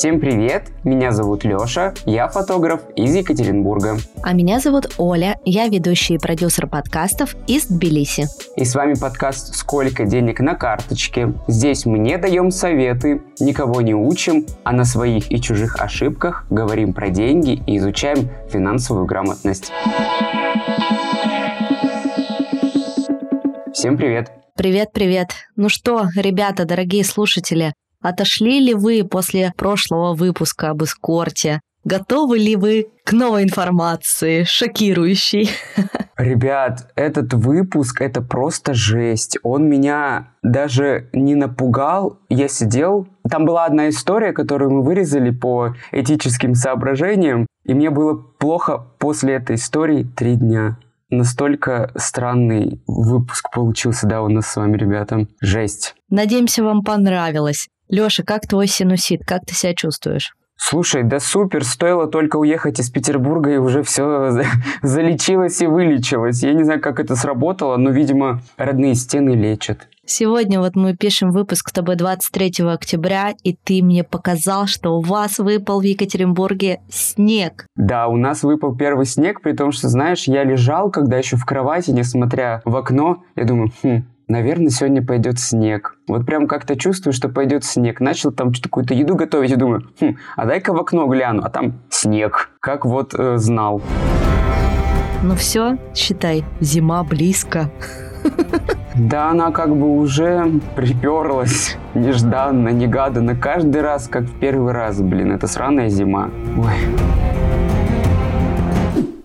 Всем привет, меня зовут Лёша, я фотограф из Екатеринбурга. А меня зовут Оля, я ведущий и продюсер подкастов из Тбилиси. И с вами подкаст «Сколько денег на карточке?». Здесь мы не даем советы, никого не учим, а на своих и чужих ошибках говорим про деньги и изучаем финансовую грамотность. Всем привет! Привет-привет! Ну что, ребята, дорогие слушатели, Отошли ли вы после прошлого выпуска об эскорте? Готовы ли вы к новой информации, шокирующей? Ребят, этот выпуск это просто жесть. Он меня даже не напугал. Я сидел. Там была одна история, которую мы вырезали по этическим соображениям. И мне было плохо после этой истории три дня. Настолько странный выпуск получился, да, у нас с вами, ребята. Жесть. Надеемся, вам понравилось. Лёша, как твой синусит? Как ты себя чувствуешь? Слушай, да супер, стоило только уехать из Петербурга, и уже все залечилось и вылечилось. Я не знаю, как это сработало, но, видимо, родные стены лечат. Сегодня вот мы пишем выпуск с тобой 23 октября, и ты мне показал, что у вас выпал в Екатеринбурге снег. Да, у нас выпал первый снег, при том, что, знаешь, я лежал, когда еще в кровати, несмотря в окно, я думаю, хм, наверное, сегодня пойдет снег. Вот прям как-то чувствую, что пойдет снег. Начал там что-то какую-то еду готовить и думаю, хм, а дай-ка в окно гляну, а там снег. Как вот э, знал. Ну все, считай, зима близко. Да, она как бы уже приперлась нежданно, негаданно. Каждый раз, как в первый раз, блин, это сраная зима. Ой.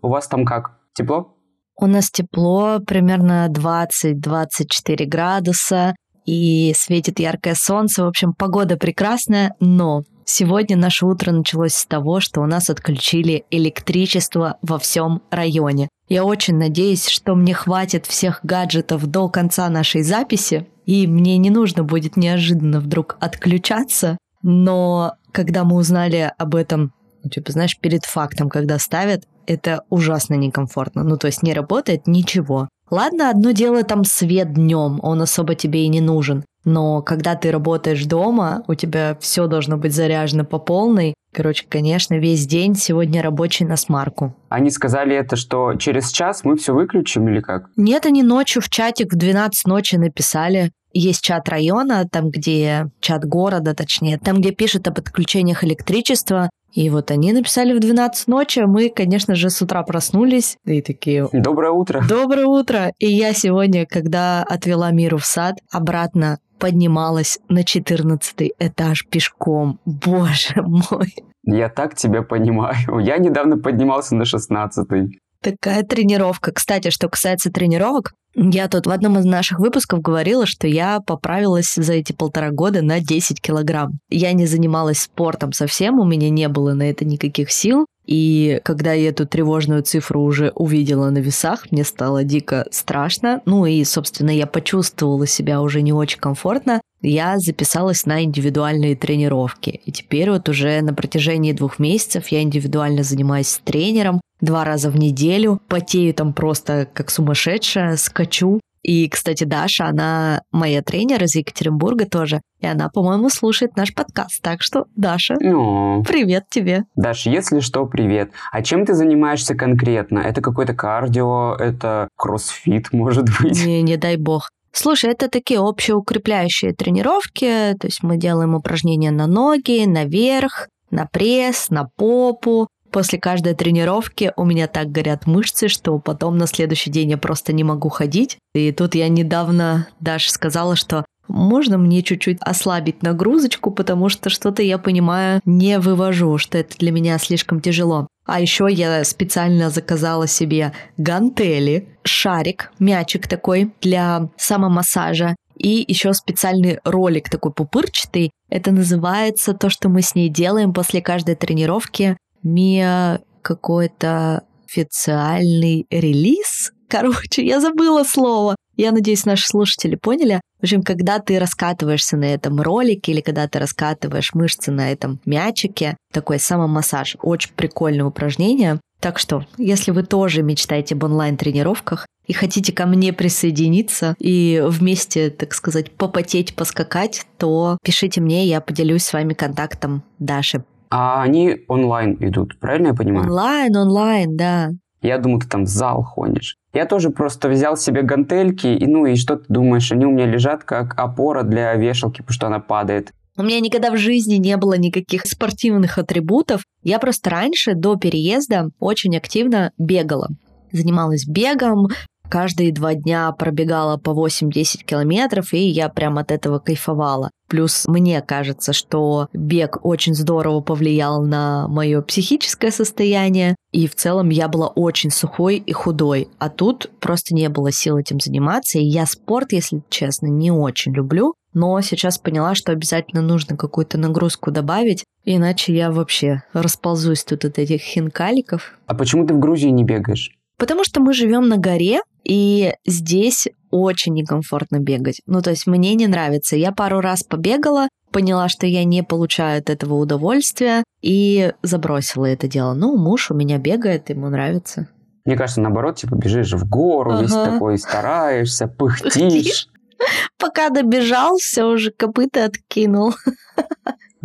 У вас там как? Тепло? У нас тепло, примерно 20-24 градуса, и светит яркое солнце. В общем, погода прекрасная, но сегодня наше утро началось с того, что у нас отключили электричество во всем районе. Я очень надеюсь, что мне хватит всех гаджетов до конца нашей записи, и мне не нужно будет неожиданно вдруг отключаться. Но когда мы узнали об этом типа, знаешь, перед фактом, когда ставят, это ужасно некомфортно. Ну, то есть не работает ничего. Ладно, одно дело там свет днем, он особо тебе и не нужен. Но когда ты работаешь дома, у тебя все должно быть заряжено по полной. Короче, конечно, весь день сегодня рабочий на смарку. Они сказали это, что через час мы все выключим или как? Нет, они ночью в чатик в 12 ночи написали. Есть чат района, там, где чат города, точнее, там, где пишут об отключениях электричества, и вот они написали в 12 ночи, а мы, конечно же, с утра проснулись и такие... Доброе утро. Доброе утро. И я сегодня, когда отвела Миру в сад, обратно поднималась на 14 этаж пешком. Боже мой. Я так тебя понимаю. Я недавно поднимался на 16 -й. Такая тренировка. Кстати, что касается тренировок, я тут в одном из наших выпусков говорила, что я поправилась за эти полтора года на 10 килограмм. Я не занималась спортом совсем, у меня не было на это никаких сил. И когда я эту тревожную цифру уже увидела на весах, мне стало дико страшно. Ну и, собственно, я почувствовала себя уже не очень комфортно. Я записалась на индивидуальные тренировки. И теперь вот уже на протяжении двух месяцев я индивидуально занимаюсь с тренером два раза в неделю. Потею там просто как сумасшедшая, скачу. И, кстати, Даша, она моя тренер из Екатеринбурга тоже. И она, по-моему, слушает наш подкаст. Так что, Даша, О. привет тебе. Даша, если что, привет. А чем ты занимаешься конкретно? Это какое-то кардио, это кроссфит, может быть? Не, не дай бог. Слушай, это такие общеукрепляющие тренировки, то есть мы делаем упражнения на ноги, наверх, на пресс, на попу, После каждой тренировки у меня так горят мышцы, что потом на следующий день я просто не могу ходить. И тут я недавно даже сказала, что можно мне чуть-чуть ослабить нагрузочку, потому что что-то я понимаю, не вывожу, что это для меня слишком тяжело. А еще я специально заказала себе гантели, шарик, мячик такой для самомассажа и еще специальный ролик такой пупырчатый. Это называется то, что мы с ней делаем после каждой тренировки. Мия какой-то официальный релиз. Короче, я забыла слово. Я надеюсь, наши слушатели поняли. В общем, когда ты раскатываешься на этом ролике или когда ты раскатываешь мышцы на этом мячике, такой самомассаж, очень прикольное упражнение. Так что, если вы тоже мечтаете об онлайн-тренировках и хотите ко мне присоединиться и вместе, так сказать, попотеть, поскакать, то пишите мне, я поделюсь с вами контактом Даши. А они онлайн идут, правильно я понимаю? Онлайн, онлайн, да. Я думаю, ты там в зал ходишь. Я тоже просто взял себе гантельки, и ну и что ты думаешь, они у меня лежат как опора для вешалки, потому что она падает. У меня никогда в жизни не было никаких спортивных атрибутов. Я просто раньше, до переезда, очень активно бегала. Занималась бегом, каждые два дня пробегала по 8-10 километров, и я прям от этого кайфовала. Плюс мне кажется, что бег очень здорово повлиял на мое психическое состояние, и в целом я была очень сухой и худой, а тут просто не было сил этим заниматься, и я спорт, если честно, не очень люблю, но сейчас поняла, что обязательно нужно какую-то нагрузку добавить, иначе я вообще расползусь тут от этих хинкаликов. А почему ты в Грузии не бегаешь? Потому что мы живем на горе, и здесь очень некомфортно бегать. Ну, то есть мне не нравится. Я пару раз побегала, поняла, что я не получаю от этого удовольствия, и забросила это дело. Ну, муж у меня бегает, ему нравится. Мне кажется, наоборот, типа бежишь в гору, ага. весь такой стараешься, пыхтишь. Пока добежал, все уже копыта откинул.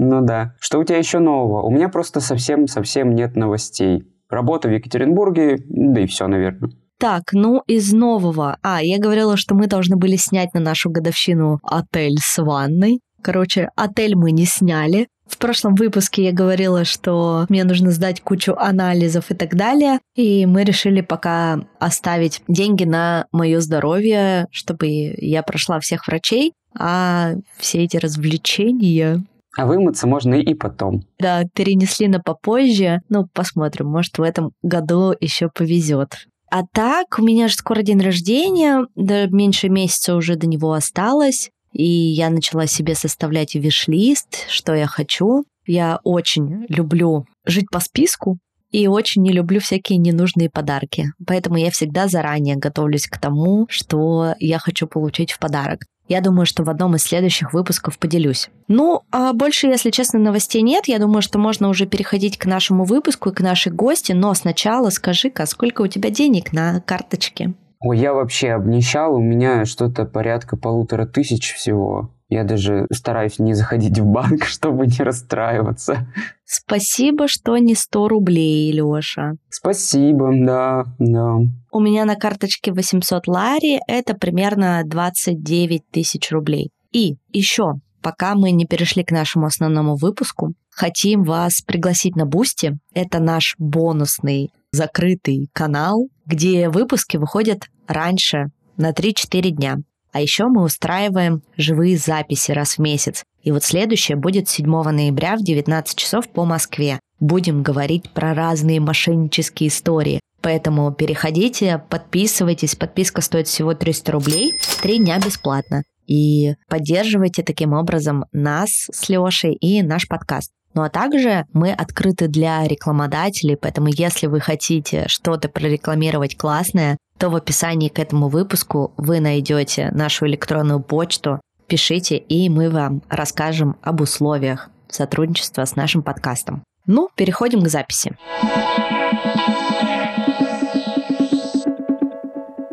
Ну да. Что у тебя еще нового? У меня просто совсем-совсем нет новостей. Работа в Екатеринбурге, да и все, наверное. Так, ну из нового. А, я говорила, что мы должны были снять на нашу годовщину отель с ванной. Короче, отель мы не сняли. В прошлом выпуске я говорила, что мне нужно сдать кучу анализов и так далее. И мы решили пока оставить деньги на мое здоровье, чтобы я прошла всех врачей. А все эти развлечения а вымыться можно и потом. Да, перенесли на попозже. Ну, посмотрим, может, в этом году еще повезет. А так, у меня же скоро день рождения, да меньше месяца уже до него осталось. И я начала себе составлять виш-лист, что я хочу. Я очень люблю жить по списку, и очень не люблю всякие ненужные подарки. Поэтому я всегда заранее готовлюсь к тому, что я хочу получить в подарок. Я думаю, что в одном из следующих выпусков поделюсь. Ну, а больше, если честно, новостей нет. Я думаю, что можно уже переходить к нашему выпуску и к нашей гости. Но сначала скажи-ка, сколько у тебя денег на карточке? Ой, я вообще обнищал, у меня что-то порядка полутора тысяч всего. Я даже стараюсь не заходить в банк, чтобы не расстраиваться. Спасибо, что не 100 рублей, Лёша. Спасибо, да, да. У меня на карточке 800 лари, это примерно 29 тысяч рублей. И еще, пока мы не перешли к нашему основному выпуску, хотим вас пригласить на Boosty. Это наш бонусный закрытый канал, где выпуски выходят раньше на 3-4 дня. А еще мы устраиваем живые записи раз в месяц. И вот следующее будет 7 ноября в 19 часов по Москве. Будем говорить про разные мошеннические истории. Поэтому переходите, подписывайтесь. Подписка стоит всего 300 рублей. Три дня бесплатно. И поддерживайте таким образом нас с Лешей и наш подкаст. Ну а также мы открыты для рекламодателей, поэтому если вы хотите что-то прорекламировать классное, то в описании к этому выпуску вы найдете нашу электронную почту. Пишите, и мы вам расскажем об условиях сотрудничества с нашим подкастом. Ну, переходим к записи.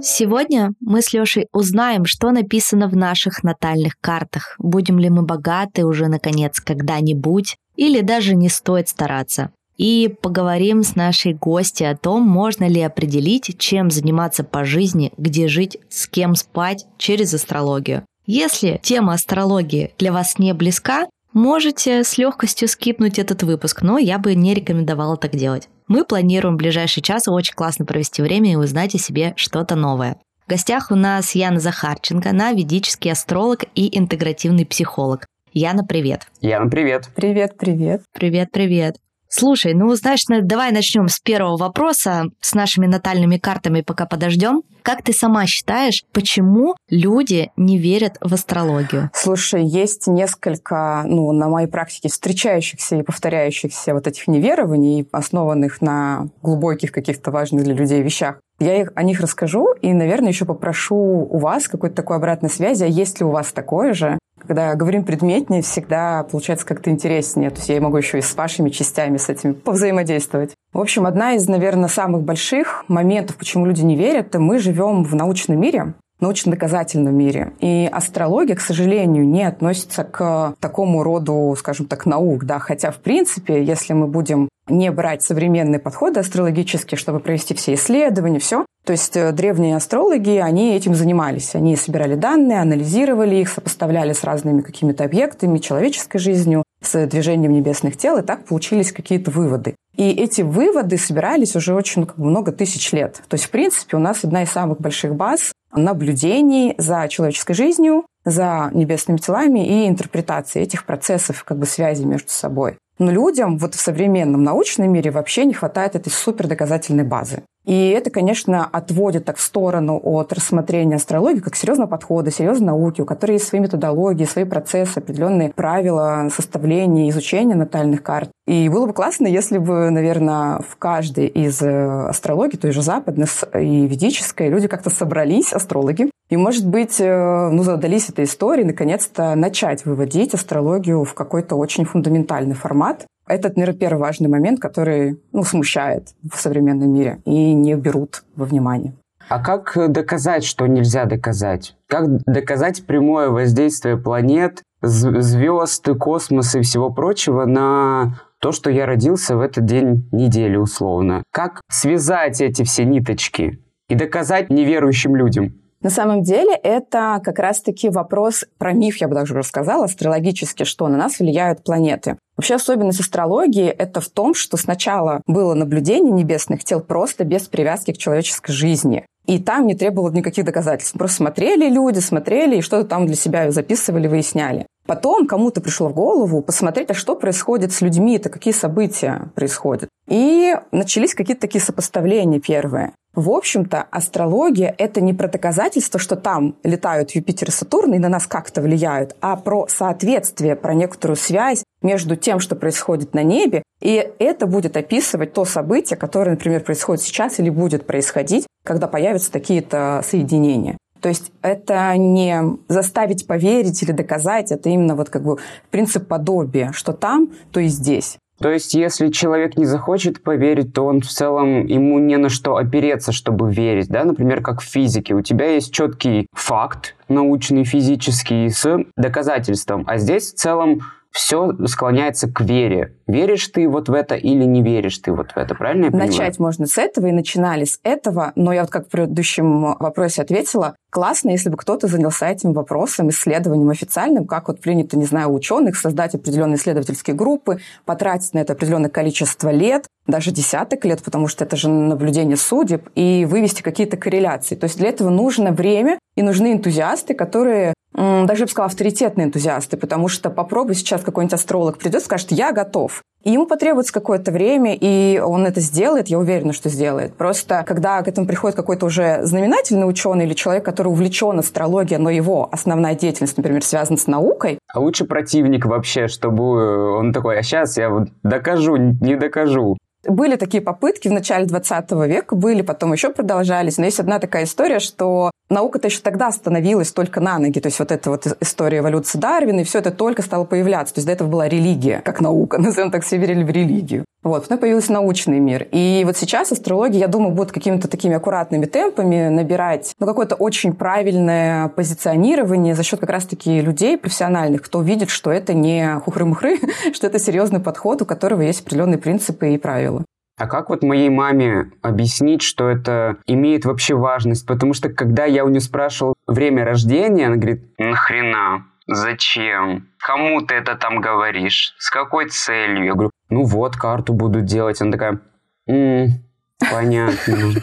Сегодня мы с Лешей узнаем, что написано в наших натальных картах. Будем ли мы богаты уже наконец когда-нибудь, или даже не стоит стараться. И поговорим с нашей гостью о том, можно ли определить, чем заниматься по жизни, где жить, с кем спать через астрологию. Если тема астрологии для вас не близка, можете с легкостью скипнуть этот выпуск, но я бы не рекомендовала так делать. Мы планируем в ближайший час очень классно провести время и узнать о себе что-то новое. В гостях у нас Яна Захарченко, она ведический астролог и интегративный психолог. Яна, привет. Яна, привет. Привет, привет. Привет, привет. Слушай, ну, знаешь, давай начнем с первого вопроса, с нашими натальными картами, пока подождем. Как ты сама считаешь, почему люди не верят в астрологию? Слушай, есть несколько, ну, на моей практике встречающихся и повторяющихся вот этих неверований, основанных на глубоких каких-то важных для людей вещах. Я их, о них расскажу и, наверное, еще попрошу у вас какой-то такой обратной связи, а есть ли у вас такое же, Когда говорим предметнее, всегда получается как-то интереснее. То есть я могу еще и с вашими частями с этим повзаимодействовать. В общем, одна из, наверное, самых больших моментов, почему люди не верят, это мы живем в научном мире, научно-доказательном мире. И астрология, к сожалению, не относится к такому роду, скажем так, наук. Да? Хотя, в принципе, если мы будем не брать современные подходы астрологические, чтобы провести все исследования, все, то есть э, древние астрологи, они этим занимались. Они собирали данные, анализировали их, сопоставляли с разными какими-то объектами, человеческой жизнью, с движением небесных тел, и так получились какие-то выводы. И эти выводы собирались уже очень как бы, много тысяч лет. То есть, в принципе, у нас одна из самых больших баз наблюдений за человеческой жизнью, за небесными телами и интерпретацией этих процессов, как бы связи между собой. Но людям вот в современном научном мире вообще не хватает этой супердоказательной базы. И это, конечно, отводит так в сторону от рассмотрения астрологии как серьезного подхода, серьезной науки, у которой есть свои методологии, свои процессы, определенные правила составления, изучения натальных карт. И было бы классно, если бы, наверное, в каждой из э, астрологий, той же западной и ведической, люди как-то собрались, астрологи, и, может быть, э, ну, задались этой историей, наконец-то начать выводить астрологию в какой-то очень фундаментальный формат, это, наверное, первый важный момент, который ну, смущает в современном мире и не берут во внимание. А как доказать, что нельзя доказать? Как доказать прямое воздействие планет, звезд, космоса и всего прочего на то, что я родился в этот день недели условно? Как связать эти все ниточки и доказать неверующим людям? На самом деле это как раз-таки вопрос про миф, я бы даже рассказала, астрологически, что на нас влияют планеты. Вообще особенность астрологии – это в том, что сначала было наблюдение небесных тел просто без привязки к человеческой жизни. И там не требовало никаких доказательств. Просто смотрели люди, смотрели и что-то там для себя записывали, выясняли. Потом кому-то пришло в голову посмотреть, а что происходит с людьми, это какие события происходят. И начались какие-то такие сопоставления первые. В общем-то, астрология — это не про доказательство, что там летают Юпитер и Сатурн и на нас как-то влияют, а про соответствие, про некоторую связь между тем, что происходит на небе, и это будет описывать то событие, которое, например, происходит сейчас или будет происходить, когда появятся такие-то соединения. То есть это не заставить поверить или доказать, это именно вот как бы принцип подобия, что там, то и здесь. То есть, если человек не захочет поверить, то он в целом, ему не на что опереться, чтобы верить, да? Например, как в физике. У тебя есть четкий факт научный, физический, с доказательством. А здесь в целом все склоняется к вере. Веришь ты вот в это или не веришь ты вот в это, правильно я понимаю? Начать можно с этого, и начинали с этого, но я вот как в предыдущем вопросе ответила, классно, если бы кто-то занялся этим вопросом, исследованием официальным, как вот принято, не знаю, ученых, создать определенные исследовательские группы, потратить на это определенное количество лет, даже десяток лет, потому что это же наблюдение судеб, и вывести какие-то корреляции. То есть для этого нужно время и нужны энтузиасты, которые даже, я бы сказала, авторитетные энтузиасты, потому что попробуй сейчас какой-нибудь астролог придет скажет, я готов. И ему потребуется какое-то время, и он это сделает, я уверена, что сделает. Просто когда к этому приходит какой-то уже знаменательный ученый или человек, который увлечен астрологией, но его основная деятельность, например, связана с наукой. А лучше противник вообще, чтобы он такой, а сейчас я вот докажу, не докажу. Были такие попытки в начале 20 века, были, потом еще продолжались. Но есть одна такая история, что наука-то еще тогда становилась только на ноги. То есть вот эта вот история эволюции Дарвина, и все это только стало появляться. То есть до этого была религия, как наука. Назовем так, все в религию. Вот, потом появился научный мир. И вот сейчас астрология, я думаю, будет какими-то такими аккуратными темпами набирать ну, какое-то очень правильное позиционирование за счет как раз-таки людей профессиональных, кто видит, что это не хухры-мухры, что это серьезный подход, у которого есть определенные принципы и правила. А как вот моей маме объяснить, что это имеет вообще важность? Потому что когда я у нее спрашивал время рождения, она говорит, нахрена? Зачем? Кому ты это там говоришь? С какой целью? Я говорю, ну вот, карту буду делать. Она такая, м-м, понятно.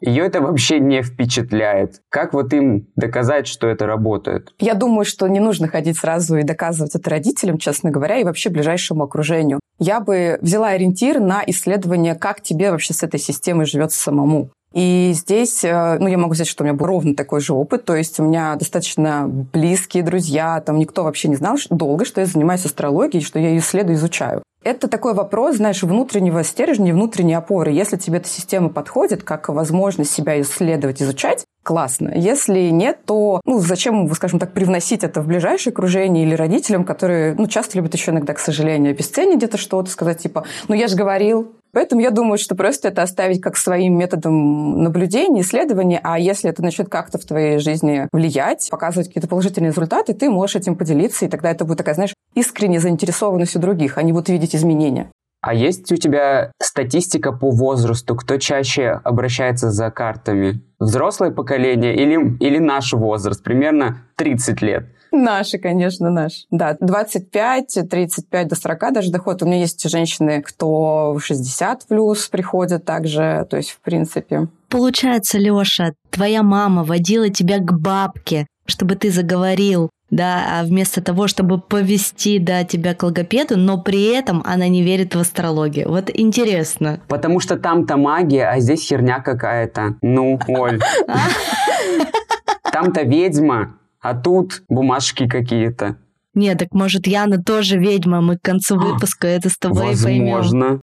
Ее это вообще не впечатляет. Как вот им доказать, что это работает? Я думаю, что не нужно ходить сразу и доказывать это родителям, честно говоря, и вообще ближайшему окружению. Я бы взяла ориентир на исследование, как тебе вообще с этой системой живется самому. И здесь, э, ну, я могу сказать, что у меня был ровно такой же опыт, то есть у меня достаточно близкие друзья, там никто вообще не знал долго, что я занимаюсь астрологией, что я ее исследую, изучаю. Это такой вопрос, знаешь, внутреннего стержня, внутренней опоры. Если тебе эта система подходит, как возможность себя исследовать, изучать, классно. Если нет, то ну, зачем, скажем так, привносить это в ближайшее окружение или родителям, которые ну, часто любят еще иногда, к сожалению, обесценить где-то что-то, сказать типа, ну я же говорил, Поэтому я думаю, что просто это оставить как своим методом наблюдения, исследования, а если это начнет как-то в твоей жизни влиять, показывать какие-то положительные результаты, ты можешь этим поделиться, и тогда это будет такая, знаешь, искренняя заинтересованность у других, они будут видеть изменения. А есть у тебя статистика по возрасту, кто чаще обращается за картами? Взрослое поколение или, или наш возраст, примерно 30 лет? Наши, конечно, наши. Да, 25, 35 до 40 даже доход. У меня есть женщины, кто 60 плюс приходят также, то есть в принципе. Получается, Лёша, твоя мама водила тебя к бабке, чтобы ты заговорил, да, а вместо того, чтобы повести, да, тебя к логопеду, но при этом она не верит в астрологию. Вот интересно. Потому что там-то магия, а здесь херня какая-то. Ну, Оль. Там-то ведьма, а тут бумажки какие-то. Нет, так может Яна тоже ведьма, мы к концу а, выпуска это с тобой Возможно. поймем. Возможно.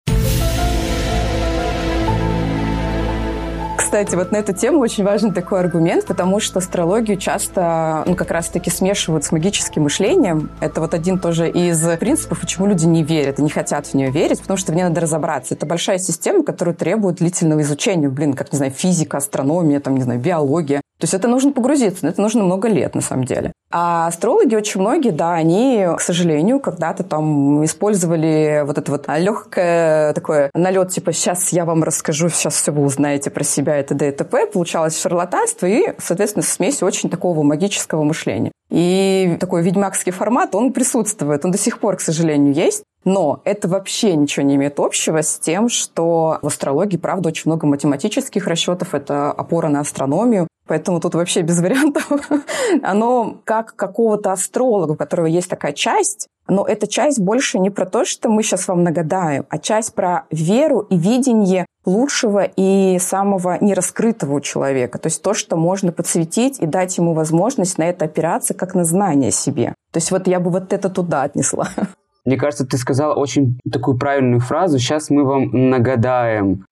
Кстати, вот на эту тему очень важен такой аргумент, потому что астрологию часто, ну, как раз-таки смешивают с магическим мышлением. Это вот один тоже из принципов, почему люди не верят и не хотят в нее верить, потому что в ней надо разобраться. Это большая система, которая требует длительного изучения. Блин, как, не знаю, физика, астрономия, там, не знаю, биология. То есть это нужно погрузиться, но это нужно много лет на самом деле. А астрологи очень многие, да, они, к сожалению, когда-то там использовали вот это вот легкое такое налет, типа, сейчас я вам расскажу, сейчас все вы узнаете про себя, и т.д. и т.п. Получалось шарлатанство и, соответственно, смесь очень такого магического мышления. И такой ведьмакский формат, он присутствует, он до сих пор, к сожалению, есть. Но это вообще ничего не имеет общего с тем, что в астрологии, правда, очень много математических расчетов, это опора на астрономию, Поэтому тут вообще без вариантов. Оно как какого-то астролога, у которого есть такая часть, но эта часть больше не про то, что мы сейчас вам нагадаем, а часть про веру и видение лучшего и самого нераскрытого у человека. То есть то, что можно подсветить и дать ему возможность на это опираться как на знание себе. То есть вот я бы вот это туда отнесла. Мне кажется, ты сказала очень такую правильную фразу. Сейчас мы вам нагадаем.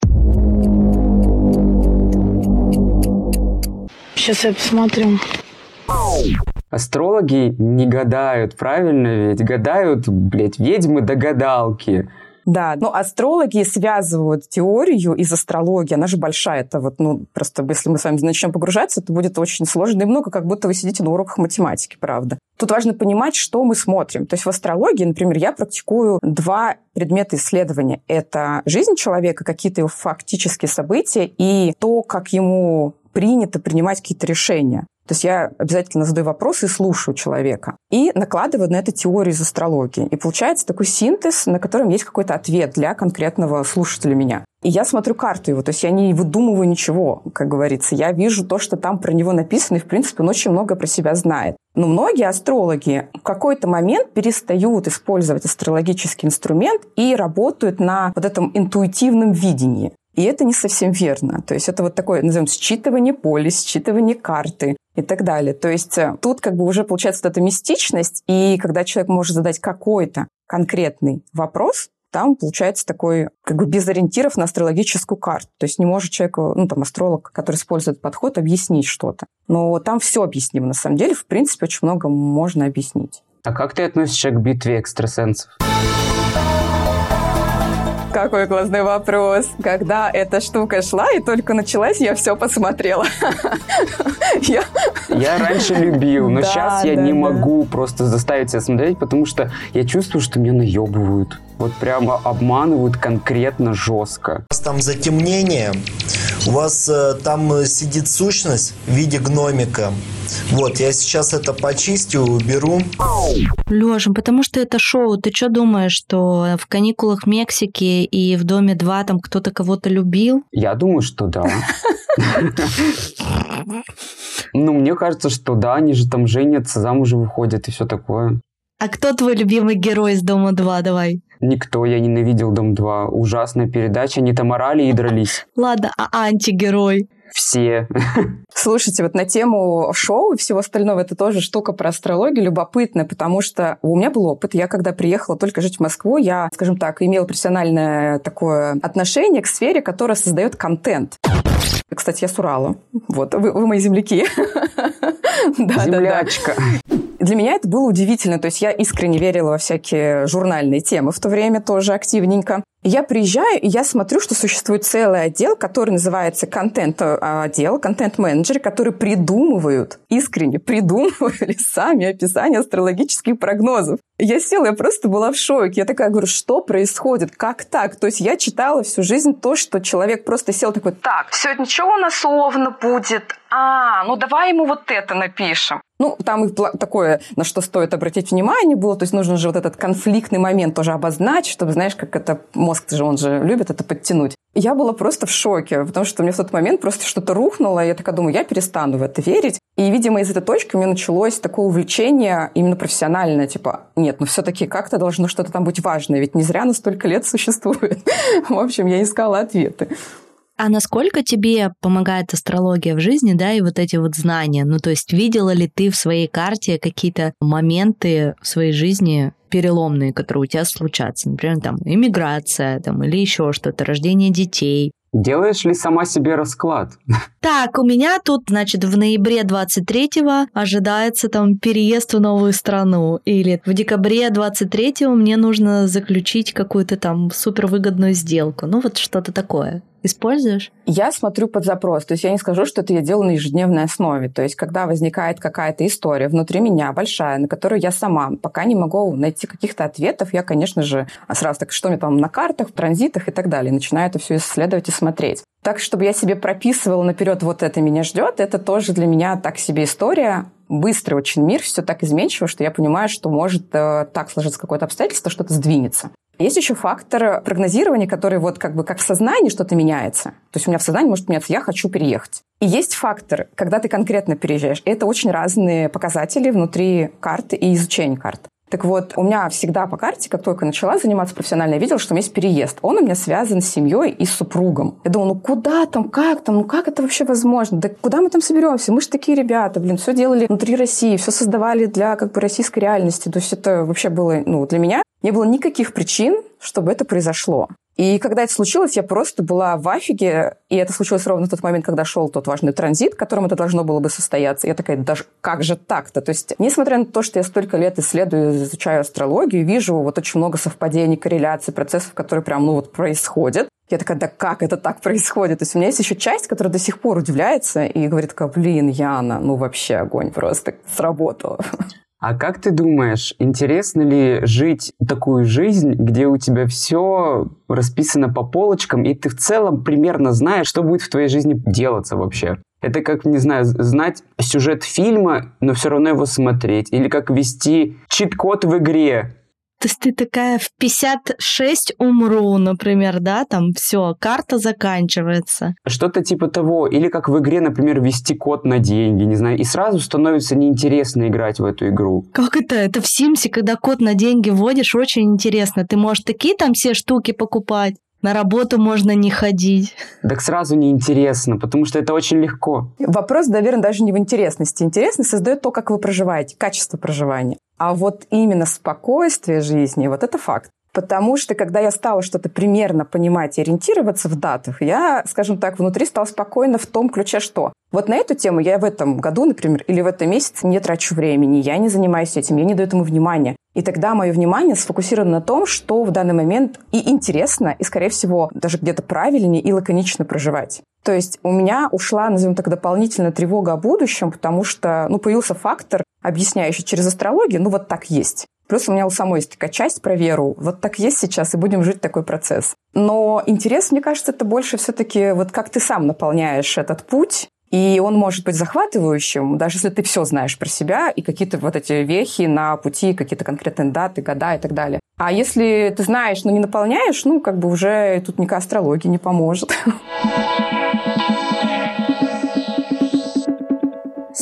Сейчас я посмотрю. Астрологи не гадают, правильно ведь? Гадают, блядь, ведьмы-догадалки. Да, но астрологи связывают теорию из астрологии, она же большая, это вот, ну, просто если мы с вами начнем погружаться, это будет очень сложно и много, как будто вы сидите на уроках математики, правда. Тут важно понимать, что мы смотрим. То есть в астрологии, например, я практикую два предмета исследования. Это жизнь человека, какие-то его фактические события и то, как ему принято принимать какие-то решения. То есть я обязательно задаю вопросы и слушаю человека. И накладываю на это теорию из астрологии. И получается такой синтез, на котором есть какой-то ответ для конкретного слушателя меня. И я смотрю карту его, то есть я не выдумываю ничего, как говорится. Я вижу то, что там про него написано, и, в принципе, он очень много про себя знает. Но многие астрологи в какой-то момент перестают использовать астрологический инструмент и работают на вот этом интуитивном видении. И это не совсем верно. То есть это вот такое, назовем, считывание поля, считывание карты и так далее. То есть э, тут как бы уже получается вот эта мистичность, и когда человек может задать какой-то конкретный вопрос, там получается такой, как бы без ориентиров на астрологическую карту. То есть не может человек, ну там астролог, который использует подход, объяснить что-то. Но там все объяснимо. На самом деле, в принципе, очень много можно объяснить. А как ты относишься к битве экстрасенсов? Какой классный вопрос. Когда эта штука шла и только началась, я все посмотрела. Я, я раньше любил, но да, сейчас я да, не да. могу просто заставить себя смотреть, потому что я чувствую, что меня наебывают. Вот прямо обманывают конкретно жестко. У вас там затемнение, у вас э, там сидит сущность в виде гномика. Вот, я сейчас это почистю, уберу. Лёша, потому что это шоу, ты что думаешь, что в каникулах Мексики и в Доме 2 там кто-то кого-то любил? Я думаю, что да. Ну, мне кажется, что да, они же там женятся, замуж выходят и все такое. А кто твой любимый герой из Дома 2? Давай. Никто, я ненавидел Дом 2. Ужасная передача, они там орали и дрались. Ладно, а антигерой? Все. Слушайте, вот на тему шоу и всего остального, это тоже штука про астрологию любопытная, потому что у меня был опыт. Я когда приехала только жить в Москву, я, скажем так, имела профессиональное такое отношение к сфере, которая создает контент. Кстати, я с Урала. Вот, вы, вы мои земляки. Землячка. Для меня это было удивительно. То есть я искренне верила во всякие журнальные темы в то время тоже активненько. Я приезжаю, и я смотрю, что существует целый отдел, который называется контент-отдел, контент-менеджеры, которые придумывают, искренне придумывали сами описание астрологических прогнозов. Я села, я просто была в шоке. Я такая говорю, что происходит? Как так? То есть я читала всю жизнь то, что человек просто сел такой, так, сегодня что у нас словно будет? А, ну давай ему вот это напишем. Ну, там и такое, на что стоит обратить внимание было, то есть нужно же вот этот конфликтный момент тоже обозначить, чтобы, знаешь, как это мозг же, он же любит это подтянуть. Я была просто в шоке, потому что мне в тот момент просто что-то рухнуло, и я такая думаю, я перестану в это верить. И, видимо, из этой точки у меня началось такое увлечение именно профессиональное, типа, нет, ну все-таки как-то должно что-то там быть важное, ведь не зря на столько лет существует. В общем, я искала ответы. А насколько тебе помогает астрология в жизни, да, и вот эти вот знания? Ну, то есть видела ли ты в своей карте какие-то моменты в своей жизни переломные, которые у тебя случатся? Например, там, иммиграция, там, или еще что-то, рождение детей, Делаешь ли сама себе расклад? Так, у меня тут, значит, в ноябре 23-го ожидается там переезд в новую страну. Или в декабре 23-го мне нужно заключить какую-то там супервыгодную сделку. Ну, вот что-то такое используешь? Я смотрю под запрос. То есть я не скажу, что это я делаю на ежедневной основе. То есть когда возникает какая-то история внутри меня большая, на которую я сама пока не могу найти каких-то ответов, я, конечно же, сразу так, что мне там на картах, в транзитах и так далее, начинаю это все исследовать и смотреть. Так, чтобы я себе прописывала наперед, вот это меня ждет, это тоже для меня так себе история. Быстрый очень мир, все так изменчиво, что я понимаю, что может э, так сложиться какое-то обстоятельство, что-то сдвинется. Есть еще фактор прогнозирования, который вот как бы как в сознании что-то меняется. То есть у меня в сознании может меняться «я хочу переехать». И есть фактор, когда ты конкретно переезжаешь. Это очень разные показатели внутри карты и изучения карт. Так вот, у меня всегда по карте, как только начала заниматься профессионально, я видела, что у меня есть переезд. Он у меня связан с семьей и с супругом. Я думала, ну куда там, как там, ну как это вообще возможно? Да куда мы там соберемся? Мы же такие ребята, блин, все делали внутри России, все создавали для как бы российской реальности. То есть это вообще было, ну, для меня не было никаких причин, чтобы это произошло. И когда это случилось, я просто была в афиге, и это случилось ровно в тот момент, когда шел тот важный транзит, которым это должно было бы состояться. Я такая, даже как же так-то? То есть, несмотря на то, что я столько лет исследую, изучаю астрологию, вижу вот очень много совпадений, корреляций, процессов, которые прям, ну вот, происходят, я такая, да как это так происходит? То есть у меня есть еще часть, которая до сих пор удивляется и говорит такая, блин, Яна, ну вообще огонь просто сработало. А как ты думаешь, интересно ли жить такую жизнь, где у тебя все расписано по полочкам, и ты в целом примерно знаешь, что будет в твоей жизни делаться вообще? Это как, не знаю, знать сюжет фильма, но все равно его смотреть. Или как вести чит-код в игре. То есть ты такая в 56 умру, например, да, там все, карта заканчивается. Что-то типа того. Или как в игре, например, вести код на деньги, не знаю, и сразу становится неинтересно играть в эту игру. Как это? Это в Симсе, когда код на деньги вводишь, очень интересно. Ты можешь такие там все штуки покупать. На работу можно не ходить. Так сразу неинтересно, потому что это очень легко. Вопрос, наверное, даже не в интересности. Интересность создает то, как вы проживаете, качество проживания. А вот именно спокойствие жизни, вот это факт. Потому что, когда я стала что-то примерно понимать и ориентироваться в датах, я, скажем так, внутри стала спокойно в том ключе, что вот на эту тему я в этом году, например, или в этом месяце не трачу времени, я не занимаюсь этим, я не даю этому внимания. И тогда мое внимание сфокусировано на том, что в данный момент и интересно, и, скорее всего, даже где-то правильнее и лаконично проживать. То есть у меня ушла, назовем так, дополнительная тревога о будущем, потому что ну, появился фактор, объясняющий через астрологию, ну вот так есть. Плюс у меня у самой есть такая часть про веру. Вот так есть сейчас, и будем жить такой процесс. Но интерес, мне кажется, это больше все-таки вот как ты сам наполняешь этот путь, и он может быть захватывающим, даже если ты все знаешь про себя и какие-то вот эти вехи на пути, какие-то конкретные даты, года и так далее. А если ты знаешь, но не наполняешь, ну, как бы уже тут никакая астрология не поможет.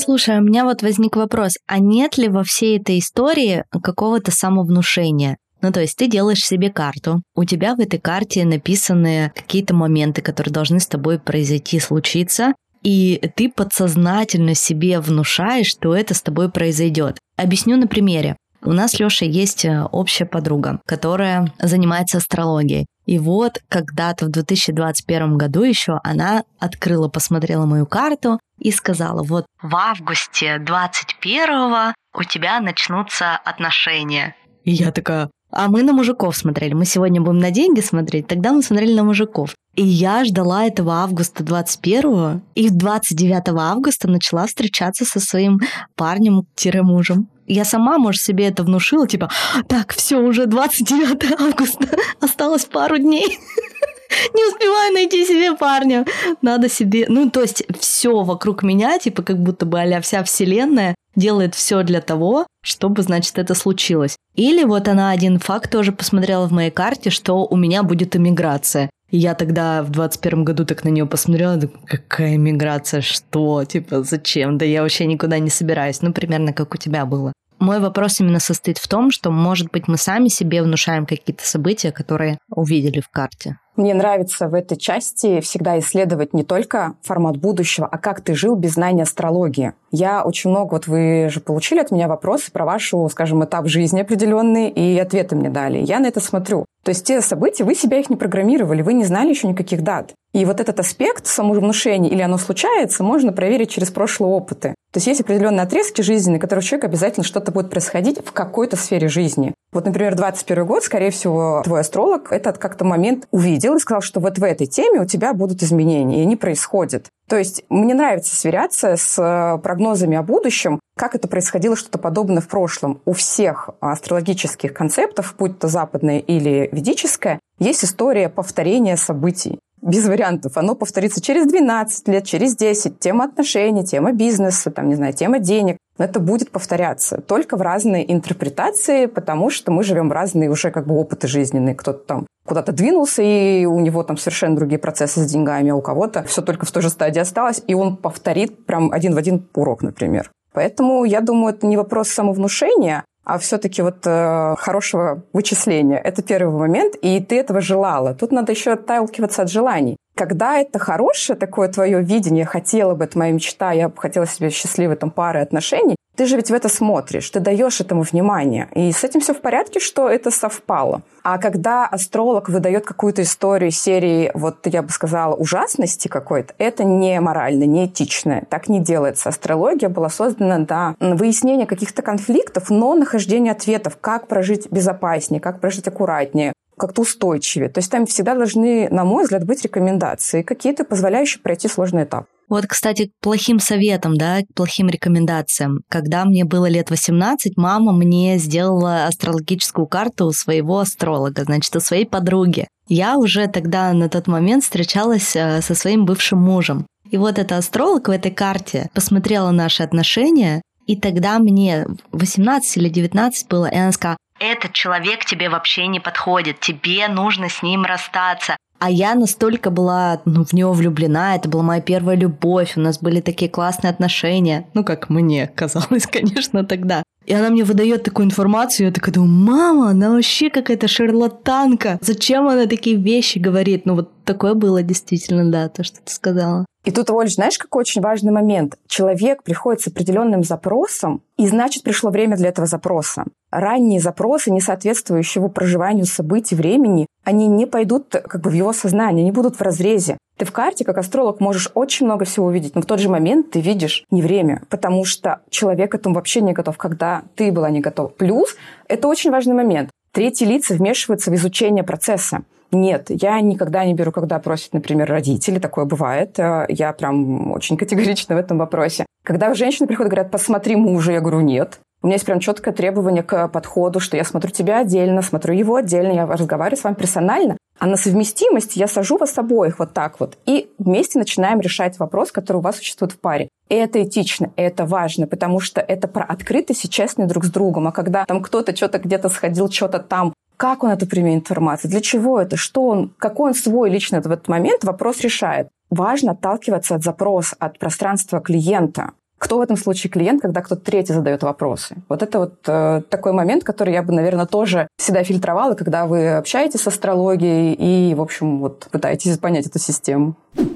Слушай, у меня вот возник вопрос, а нет ли во всей этой истории какого-то самовнушения? Ну, то есть ты делаешь себе карту, у тебя в этой карте написаны какие-то моменты, которые должны с тобой произойти, случиться, и ты подсознательно себе внушаешь, что это с тобой произойдет. Объясню на примере. У нас Лешей есть э, общая подруга, которая занимается астрологией. И вот когда-то в 2021 году еще она открыла, посмотрела мою карту и сказала, вот в августе 21 у тебя начнутся отношения. И я такая, а мы на мужиков смотрели. Мы сегодня будем на деньги смотреть, тогда мы смотрели на мужиков. И я ждала этого августа 21 и 29 августа начала встречаться со своим парнем-мужем. Я сама, может, себе это внушила, типа, так, все, уже 29 августа, осталось пару дней. Не успеваю найти себе парня. Надо себе... Ну, то есть все вокруг меня, типа, как будто бы а вся вселенная делает все для того, чтобы, значит, это случилось. Или вот она один факт тоже посмотрела в моей карте, что у меня будет эмиграция. Я тогда в 21 году так на нее посмотрела, думаю, какая миграция, что, типа, зачем? Да я вообще никуда не собираюсь. Ну, примерно как у тебя было. Мой вопрос именно состоит в том, что, может быть, мы сами себе внушаем какие-то события, которые увидели в карте. Мне нравится в этой части всегда исследовать не только формат будущего, а как ты жил без знания астрологии. Я очень много, вот вы же получили от меня вопросы про вашу, скажем, этап жизни определенный, и ответы мне дали. Я на это смотрю. То есть те события, вы себя их не программировали, вы не знали еще никаких дат. И вот этот аспект самовнушения, или оно случается, можно проверить через прошлые опыты. То есть есть определенные отрезки жизни, в которых человек обязательно что-то будет происходить в какой-то сфере жизни. Вот, например, 21 год, скорее всего, твой астролог этот как-то момент увидел и сказал, что вот в этой теме у тебя будут изменения, и они происходят. То есть мне нравится сверяться с э, прогнозами о будущем, как это происходило что-то подобное в прошлом. У всех астрологических концептов, будь то западное или ведическое, есть история повторения событий без вариантов. Оно повторится через 12 лет, через 10. Тема отношений, тема бизнеса, там, не знаю, тема денег. Но это будет повторяться. Только в разные интерпретации, потому что мы живем разные уже как бы опыты жизненные. Кто-то там куда-то двинулся, и у него там совершенно другие процессы с деньгами, а у кого-то все только в той же стадии осталось, и он повторит прям один в один урок, например. Поэтому я думаю, это не вопрос самовнушения, а все-таки вот э, хорошего вычисления. Это первый момент, и ты этого желала. Тут надо еще отталкиваться от желаний. Когда это хорошее такое твое видение, хотела бы, это моя мечта, я бы хотела себе счастливой там пары отношений, ты же ведь в это смотришь, ты даешь этому внимание. И с этим все в порядке, что это совпало. А когда астролог выдает какую-то историю серии, вот я бы сказала, ужасности какой-то, это не морально, не этично. Так не делается. Астрология была создана для выяснения каких-то конфликтов, но нахождения ответов, как прожить безопаснее, как прожить аккуратнее, как-то устойчивее. То есть там всегда должны, на мой взгляд, быть рекомендации, какие-то позволяющие пройти сложный этап. Вот, кстати, к плохим советам, да, к плохим рекомендациям. Когда мне было лет 18, мама мне сделала астрологическую карту у своего астролога, значит, у своей подруги. Я уже тогда на тот момент встречалась э, со своим бывшим мужем. И вот эта астролог в этой карте посмотрела наши отношения, и тогда мне 18 или 19 было, и она сказала, этот человек тебе вообще не подходит, тебе нужно с ним расстаться. А я настолько была ну, в него влюблена, это была моя первая любовь, у нас были такие классные отношения. Ну, как мне казалось, конечно, тогда. И она мне выдает такую информацию, я такая думаю, мама, она вообще какая-то шарлатанка. Зачем она такие вещи говорит? Ну вот такое было действительно, да, то, что ты сказала. И тут, Оль, знаешь, какой очень важный момент? Человек приходит с определенным запросом, и значит, пришло время для этого запроса. Ранние запросы, не соответствующие его проживанию событий, времени, они не пойдут как бы в его сознание, они будут в разрезе. Ты в карте, как астролог, можешь очень много всего увидеть, но в тот же момент ты видишь не время, потому что человек к этому вообще не готов, когда ты была не готова. Плюс, это очень важный момент, третьи лица вмешиваются в изучение процесса. Нет, я никогда не беру, когда просят, например, родители, такое бывает. Э, я прям очень категорична в этом вопросе. Когда женщины приходят и говорят, посмотри мужа, я говорю, нет. У меня есть прям четкое требование к подходу, что я смотрю тебя отдельно, смотрю его отдельно, я разговариваю с вами персонально, а на совместимость я сажу вас обоих вот так вот. И вместе начинаем решать вопрос, который у вас существует в паре. И это этично, и это важно, потому что это про открытость и честность друг с другом. А когда там кто-то что-то где-то сходил, что-то там как он эту применит информацию, для чего это, что он, какой он свой личный в этот момент вопрос решает. Важно отталкиваться от запроса, от пространства клиента. Кто в этом случае клиент, когда кто-то третий задает вопросы? Вот это вот э, такой момент, который я бы, наверное, тоже всегда фильтровала, когда вы общаетесь с астрологией и, в общем, вот пытаетесь понять эту систему.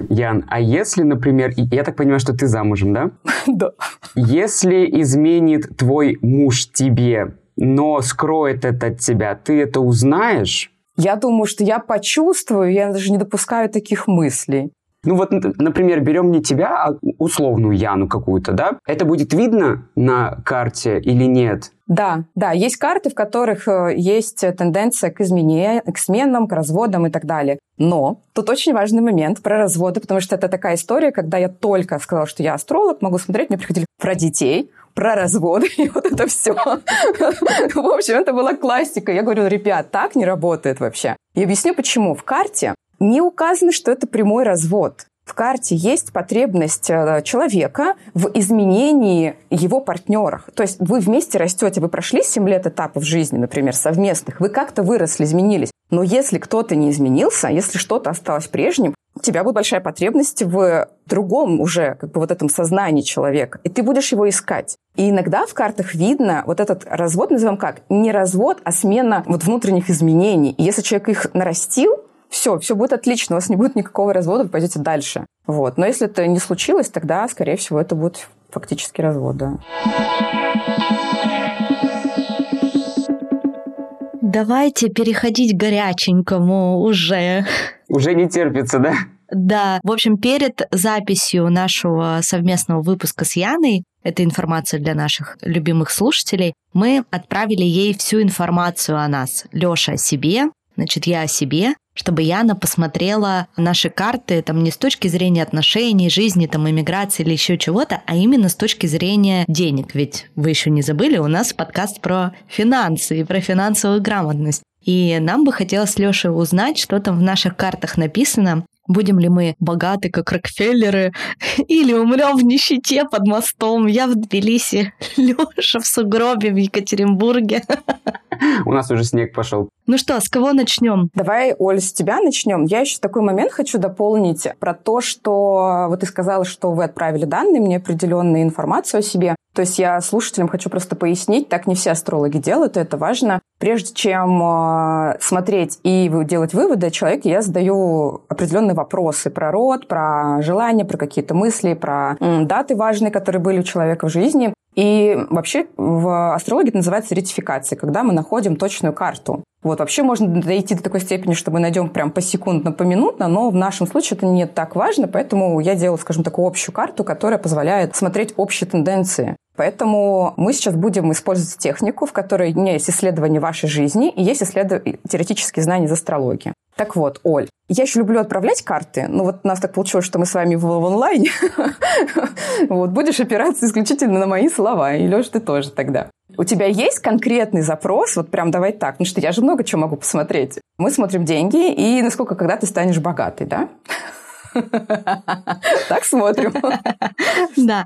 Ян, а если, например, я так понимаю, что ты замужем, да? Да. Если изменит твой муж тебе, но скроет это от тебя, ты это узнаешь? Я думаю, что я почувствую, я даже не допускаю таких мыслей. Ну вот, например, берем не тебя, а условную Яну какую-то, да? Это будет видно на карте или нет? Да, да, есть карты, в которых э, есть тенденция к изменениям, к сменам, к разводам и так далее. Но тут очень важный момент про разводы, потому что это такая история, когда я только сказала, что я астролог, могу смотреть, мне приходили про детей, про разводы и вот это все. В общем, это была классика. Я говорю, ребят, так не работает вообще. И объясню почему. В карте не указано, что это прямой развод. В карте есть потребность э, человека в изменении его партнерах. То есть вы вместе растете, вы прошли 7 лет этапов жизни, например, совместных, вы как-то выросли, изменились. Но если кто-то не изменился, если что-то осталось прежним, у тебя будет большая потребность в другом уже, как бы вот этом сознании человека, и ты будешь его искать. И иногда в картах видно вот этот развод, назовем как, не развод, а смена вот внутренних изменений. И если человек их нарастил, все, все будет отлично, у вас не будет никакого развода, вы пойдете дальше. Вот. Но если это не случилось, тогда, скорее всего, это будет фактически развод, да. Давайте переходить к горяченькому уже. Уже не терпится, да? Да. В общем, перед записью нашего совместного выпуска с Яной, это информация для наших любимых слушателей, мы отправили ей всю информацию о нас. Лёша о себе, значит, я о себе, чтобы Яна посмотрела наши карты там не с точки зрения отношений, жизни, там, иммиграции или еще чего-то, а именно с точки зрения денег. Ведь вы еще не забыли, у нас подкаст про финансы и про финансовую грамотность. И нам бы хотелось, Лёша, узнать, что там в наших картах написано, Будем ли мы богаты, как Рокфеллеры, или умрем в нищете под мостом? Я в Тбилиси, Леша в сугробе в Екатеринбурге. У нас уже снег пошел. Ну что, с кого начнем? Давай, Оль, с тебя начнем. Я еще такой момент хочу дополнить про то, что вот ты сказала, что вы отправили данные, мне определенную информацию о себе. То есть я слушателям хочу просто пояснить, так не все астрологи делают, и это важно. Прежде чем э, смотреть и делать выводы о человеке, я задаю определенные вопросы про род, про желания, про какие-то мысли, про даты важные, которые были у человека в жизни. И вообще в астрологии это называется ретификация, когда мы находим точную карту. Вот, вообще можно дойти до такой степени, что мы найдем прям посекундно, поминутно, но в нашем случае это не так важно, поэтому я делаю, скажем, такую общую карту, которая позволяет смотреть общие тенденции. Поэтому мы сейчас будем использовать технику, в которой у меня есть исследование вашей жизни и есть исследов... теоретические знания из астрологии. Так вот, Оль, я еще люблю отправлять карты. Ну вот у нас так получилось, что мы с вами в, в онлайне. вот, будешь опираться исключительно на мои слова. И, Леша, ты тоже тогда. У тебя есть конкретный запрос, вот прям давай так, потому что я же много чего могу посмотреть. Мы смотрим деньги и насколько когда ты станешь богатой, да? Так смотрим. Да.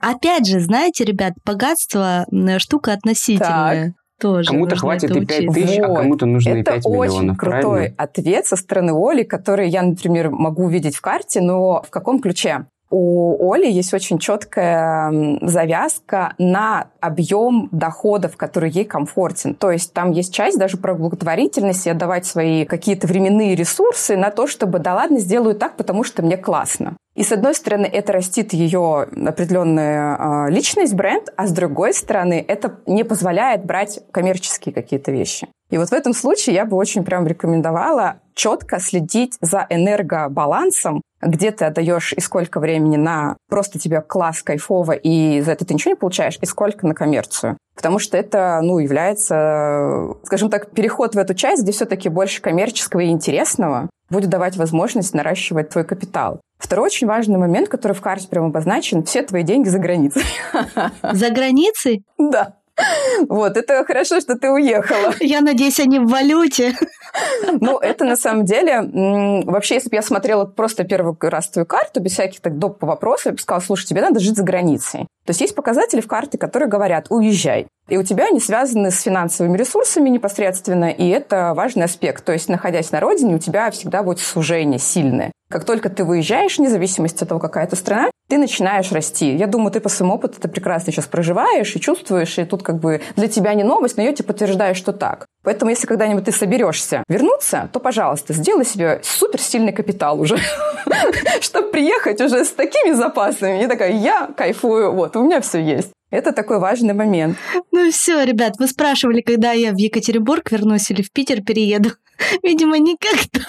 Опять же, знаете, ребят, богатство штука относительная. Тоже кому-то хватит и 5 тысяч, вот. а кому-то нужно Это и 5 миллионов. Это очень крутой правильно? ответ со стороны Оли, который я, например, могу увидеть в карте, но в каком ключе? У Оли есть очень четкая завязка на объем доходов, который ей комфортен. То есть там есть часть даже про благотворительность и отдавать свои какие-то временные ресурсы на то, чтобы да ладно, сделаю так, потому что мне классно. И с одной стороны, это растит ее определенная э, личность, бренд, а с другой стороны, это не позволяет брать коммерческие какие-то вещи. И вот в этом случае я бы очень прям рекомендовала четко следить за энергобалансом, где ты отдаешь и сколько времени на просто тебе класс кайфово, и за это ты ничего не получаешь, и сколько на коммерцию. Потому что это, ну, является, скажем так, переход в эту часть, где все-таки больше коммерческого и интересного будет давать возможность наращивать твой капитал. Второй очень важный момент, который в карте прям обозначен, все твои деньги за границей. За границей? Да. Вот, это хорошо, что ты уехала. Я надеюсь, они в валюте. Ну, это на самом деле... Вообще, если бы я смотрела просто первый раз твою карту, без всяких так доп. вопросов, я бы сказала, слушай, тебе надо жить за границей. То есть есть показатели в карте, которые говорят, уезжай. И у тебя они связаны с финансовыми ресурсами непосредственно, и это важный аспект. То есть, находясь на родине, у тебя всегда будет служение сильное. Как только ты выезжаешь, вне зависимости от того, какая это страна, ты начинаешь расти. Я думаю, ты по своему опыту это прекрасно сейчас проживаешь и чувствуешь, и тут как бы для тебя не новость, но я тебе подтверждаю, что так. Поэтому, если когда-нибудь ты соберешься вернуться, то, пожалуйста, сделай себе суперсильный капитал уже, чтобы приехать уже с такими запасами. И такая, я кайфую, вот, у меня все есть. Это такой важный момент. Ну все, ребят, вы спрашивали, когда я в Екатеринбург вернусь или в Питер перееду. Видимо, никогда.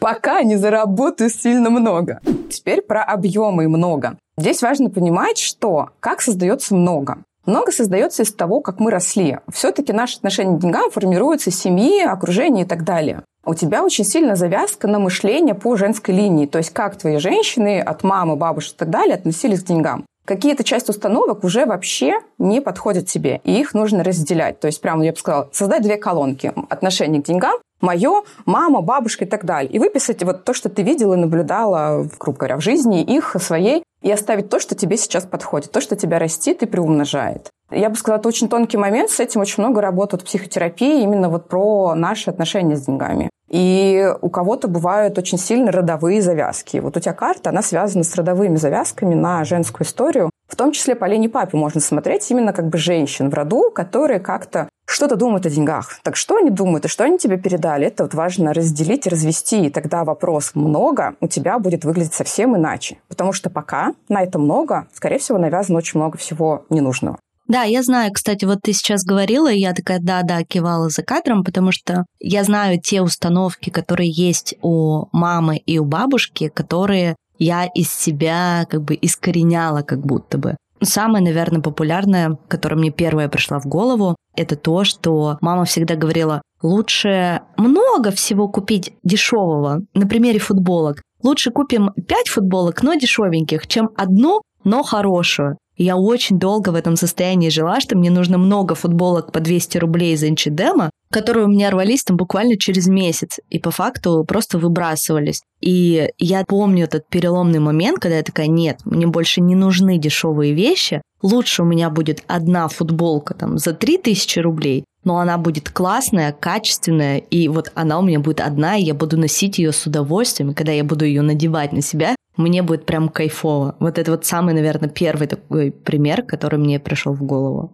Пока не заработаю сильно много. Теперь про объемы и много. Здесь важно понимать, что как создается много. Много создается из того, как мы росли. Все-таки наше отношение к деньгам формируется из семьи, окружения и так далее. У тебя очень сильно завязка на мышление по женской линии. То есть как твои женщины от мамы, бабушек и так далее относились к деньгам. Какие-то часть установок уже вообще не подходят тебе, и их нужно разделять. То есть прямо, я бы сказала, создать две колонки. Отношение к деньгам мое, мама, бабушка и так далее. И выписать вот то, что ты видела и наблюдала, грубо говоря, в жизни их, своей, и оставить то, что тебе сейчас подходит, то, что тебя растит и приумножает. Я бы сказала, это очень тонкий момент, с этим очень много работают психотерапии, именно вот про наши отношения с деньгами. И у кого-то бывают очень сильно родовые завязки. Вот у тебя карта, она связана с родовыми завязками на женскую историю. В том числе по линии папе можно смотреть именно как бы женщин в роду, которые как-то что-то думают о деньгах. Так что они думают и что они тебе передали? Это вот важно разделить развести. И тогда вопрос «много» у тебя будет выглядеть совсем иначе. Потому что пока на это много, скорее всего, навязано очень много всего ненужного. Да, я знаю, кстати, вот ты сейчас говорила, и я такая, да-да, кивала за кадром, потому что я знаю те установки, которые есть у мамы и у бабушки, которые я из себя как бы искореняла как будто бы. Самое, наверное, популярное, которое мне первое пришло в голову, это то, что мама всегда говорила, лучше много всего купить дешевого, на примере футболок. Лучше купим пять футболок, но дешевеньких, чем одну, но хорошую. Я очень долго в этом состоянии жила, что мне нужно много футболок по 200 рублей за Инчидема, которые у меня рвались там буквально через месяц и по факту просто выбрасывались. И я помню этот переломный момент, когда я такая, нет, мне больше не нужны дешевые вещи, лучше у меня будет одна футболка там за 3000 рублей, но она будет классная, качественная, и вот она у меня будет одна, и я буду носить ее с удовольствием, и когда я буду ее надевать на себя, мне будет прям кайфово. Вот это вот самый, наверное, первый такой пример, который мне пришел в голову.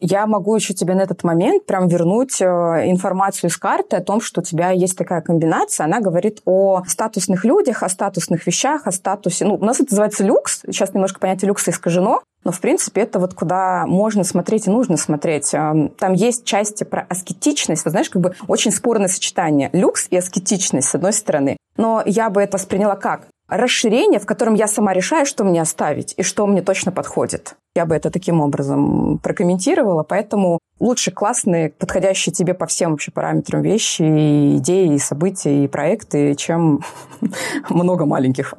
Я могу еще тебе на этот момент прям вернуть э, информацию из карты о том, что у тебя есть такая комбинация. Она говорит о статусных людях, о статусных вещах, о статусе. Ну, у нас это называется люкс. Сейчас немножко понятие люкса искажено. Но, в принципе, это вот куда можно смотреть и нужно смотреть. Эм, там есть части про аскетичность. Вы знаешь, как бы очень спорное сочетание. Люкс и аскетичность, с одной стороны. Но я бы это восприняла как? Расширение, в котором я сама решаю, что мне оставить и что мне точно подходит. Я бы это таким образом прокомментировала, поэтому лучше классные, подходящие тебе по всем вообще параметрам вещи, и идеи, и события, и проекты, чем много маленьких.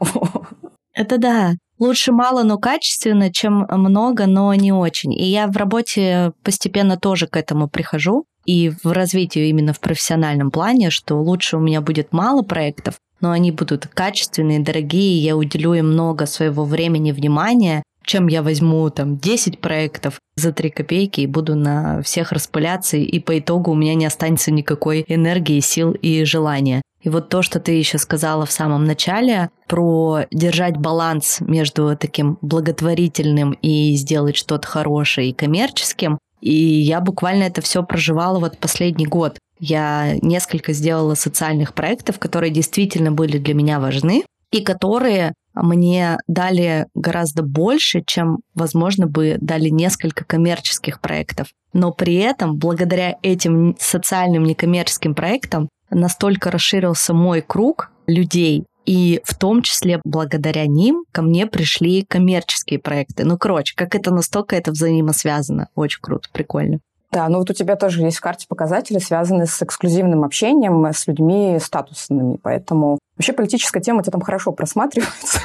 Это да. Лучше мало, но качественно, чем много, но не очень. И я в работе постепенно тоже к этому прихожу. И в развитии именно в профессиональном плане, что лучше у меня будет мало проектов, но они будут качественные, дорогие, я уделю им много своего времени, внимания, чем я возьму там 10 проектов за 3 копейки и буду на всех распыляться, и по итогу у меня не останется никакой энергии, сил и желания. И вот то, что ты еще сказала в самом начале про держать баланс между таким благотворительным и сделать что-то хорошее и коммерческим, и я буквально это все проживала вот последний год. Я несколько сделала социальных проектов, которые действительно были для меня важны и которые мне дали гораздо больше, чем, возможно, бы дали несколько коммерческих проектов. Но при этом, благодаря этим социальным некоммерческим проектам, настолько расширился мой круг людей, и в том числе благодаря ним ко мне пришли коммерческие проекты. Ну, короче, как это настолько это взаимосвязано. Очень круто, прикольно. Да, ну вот у тебя тоже есть в карте показатели, связанные с эксклюзивным общением с людьми статусными, поэтому вообще политическая тема у тебя там хорошо просматривается.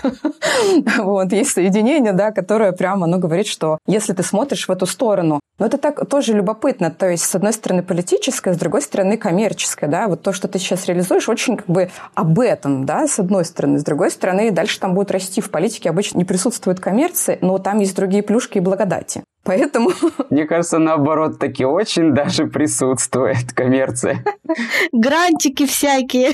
вот, есть соединение, да, которое прямо, оно говорит, что если ты смотришь в эту сторону, но это так тоже любопытно, то есть с одной стороны политическое, с другой стороны коммерческое, да, вот то, что ты сейчас реализуешь, очень как бы об этом, да, с одной стороны, с другой стороны, дальше там будет расти в политике, обычно не присутствует коммерция, но там есть другие плюшки и благодати. Поэтому... Мне кажется, наоборот, таки очень даже присутствует коммерция. Грантики всякие.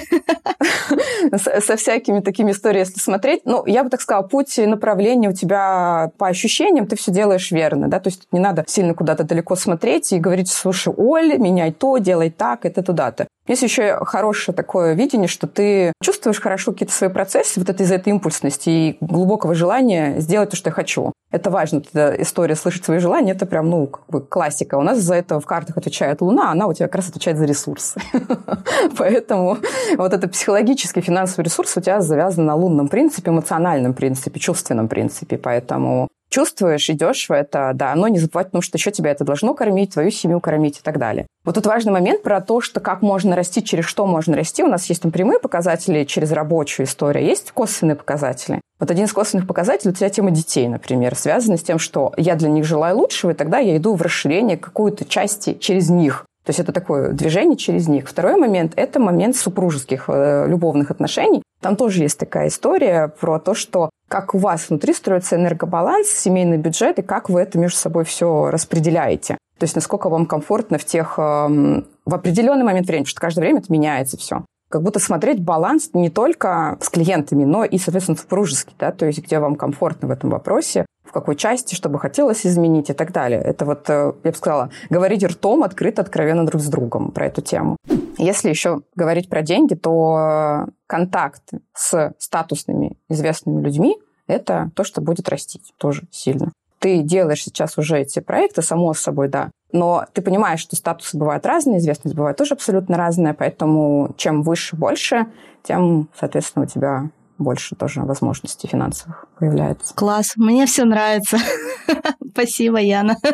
Со всякими такими историями, если смотреть. Ну, я бы так сказала, путь направления у тебя по ощущениям, ты все делаешь верно, да, то есть не надо сильно куда-то далеко смотреть и говорить, слушай, Оль, меняй то, делай так, это туда-то. Есть еще хорошее такое видение, что ты чувствуешь хорошо какие-то свои процессы, вот это из этой импульсности и глубокого желания сделать то, что я хочу. Это важно, эта история слышать свои желания, это прям, ну, как бы классика. У нас за это в картах отвечает Луна, она у тебя как раз отвечает за ресурсы. Поэтому вот это психологический финансовый ресурс у тебя завязан на лунном принципе, эмоциональном принципе, чувственном принципе. Поэтому чувствуешь, идешь в это, да, но не забывать, потому что еще тебя это должно кормить, твою семью кормить и так далее. Вот тут важный момент про то, что как можно расти, через что можно расти. У нас есть там прямые показатели через рабочую историю, есть косвенные показатели. Вот один из косвенных показателей у тебя тема детей, например, связана с тем, что я для них желаю лучшего, и тогда я иду в расширение какой-то части через них. То есть это такое движение через них. Второй момент – это момент супружеских э, любовных отношений. Там тоже есть такая история про то, что как у вас внутри строится энергобаланс, семейный бюджет, и как вы это между собой все распределяете. То есть насколько вам комфортно в тех... Э, в определенный момент времени, потому что каждое время это меняется все как будто смотреть баланс не только с клиентами, но и, соответственно, супружеский, да, то есть где вам комфортно в этом вопросе, в какой части, что бы хотелось изменить и так далее. Это вот, э, я бы сказала, говорить ртом открыто, откровенно друг с другом про эту тему. Если еще говорить про деньги, то контакт с статусными известными людьми – это то, что будет расти тоже сильно. Ты делаешь сейчас уже эти проекты, само собой, да, но ты понимаешь, что статусы бывают разные, известность бывает тоже абсолютно разная, поэтому чем выше, больше, тем, соответственно, у тебя больше тоже возможностей финансовых появляется. Класс, мне все нравится. Спасибо, Яна.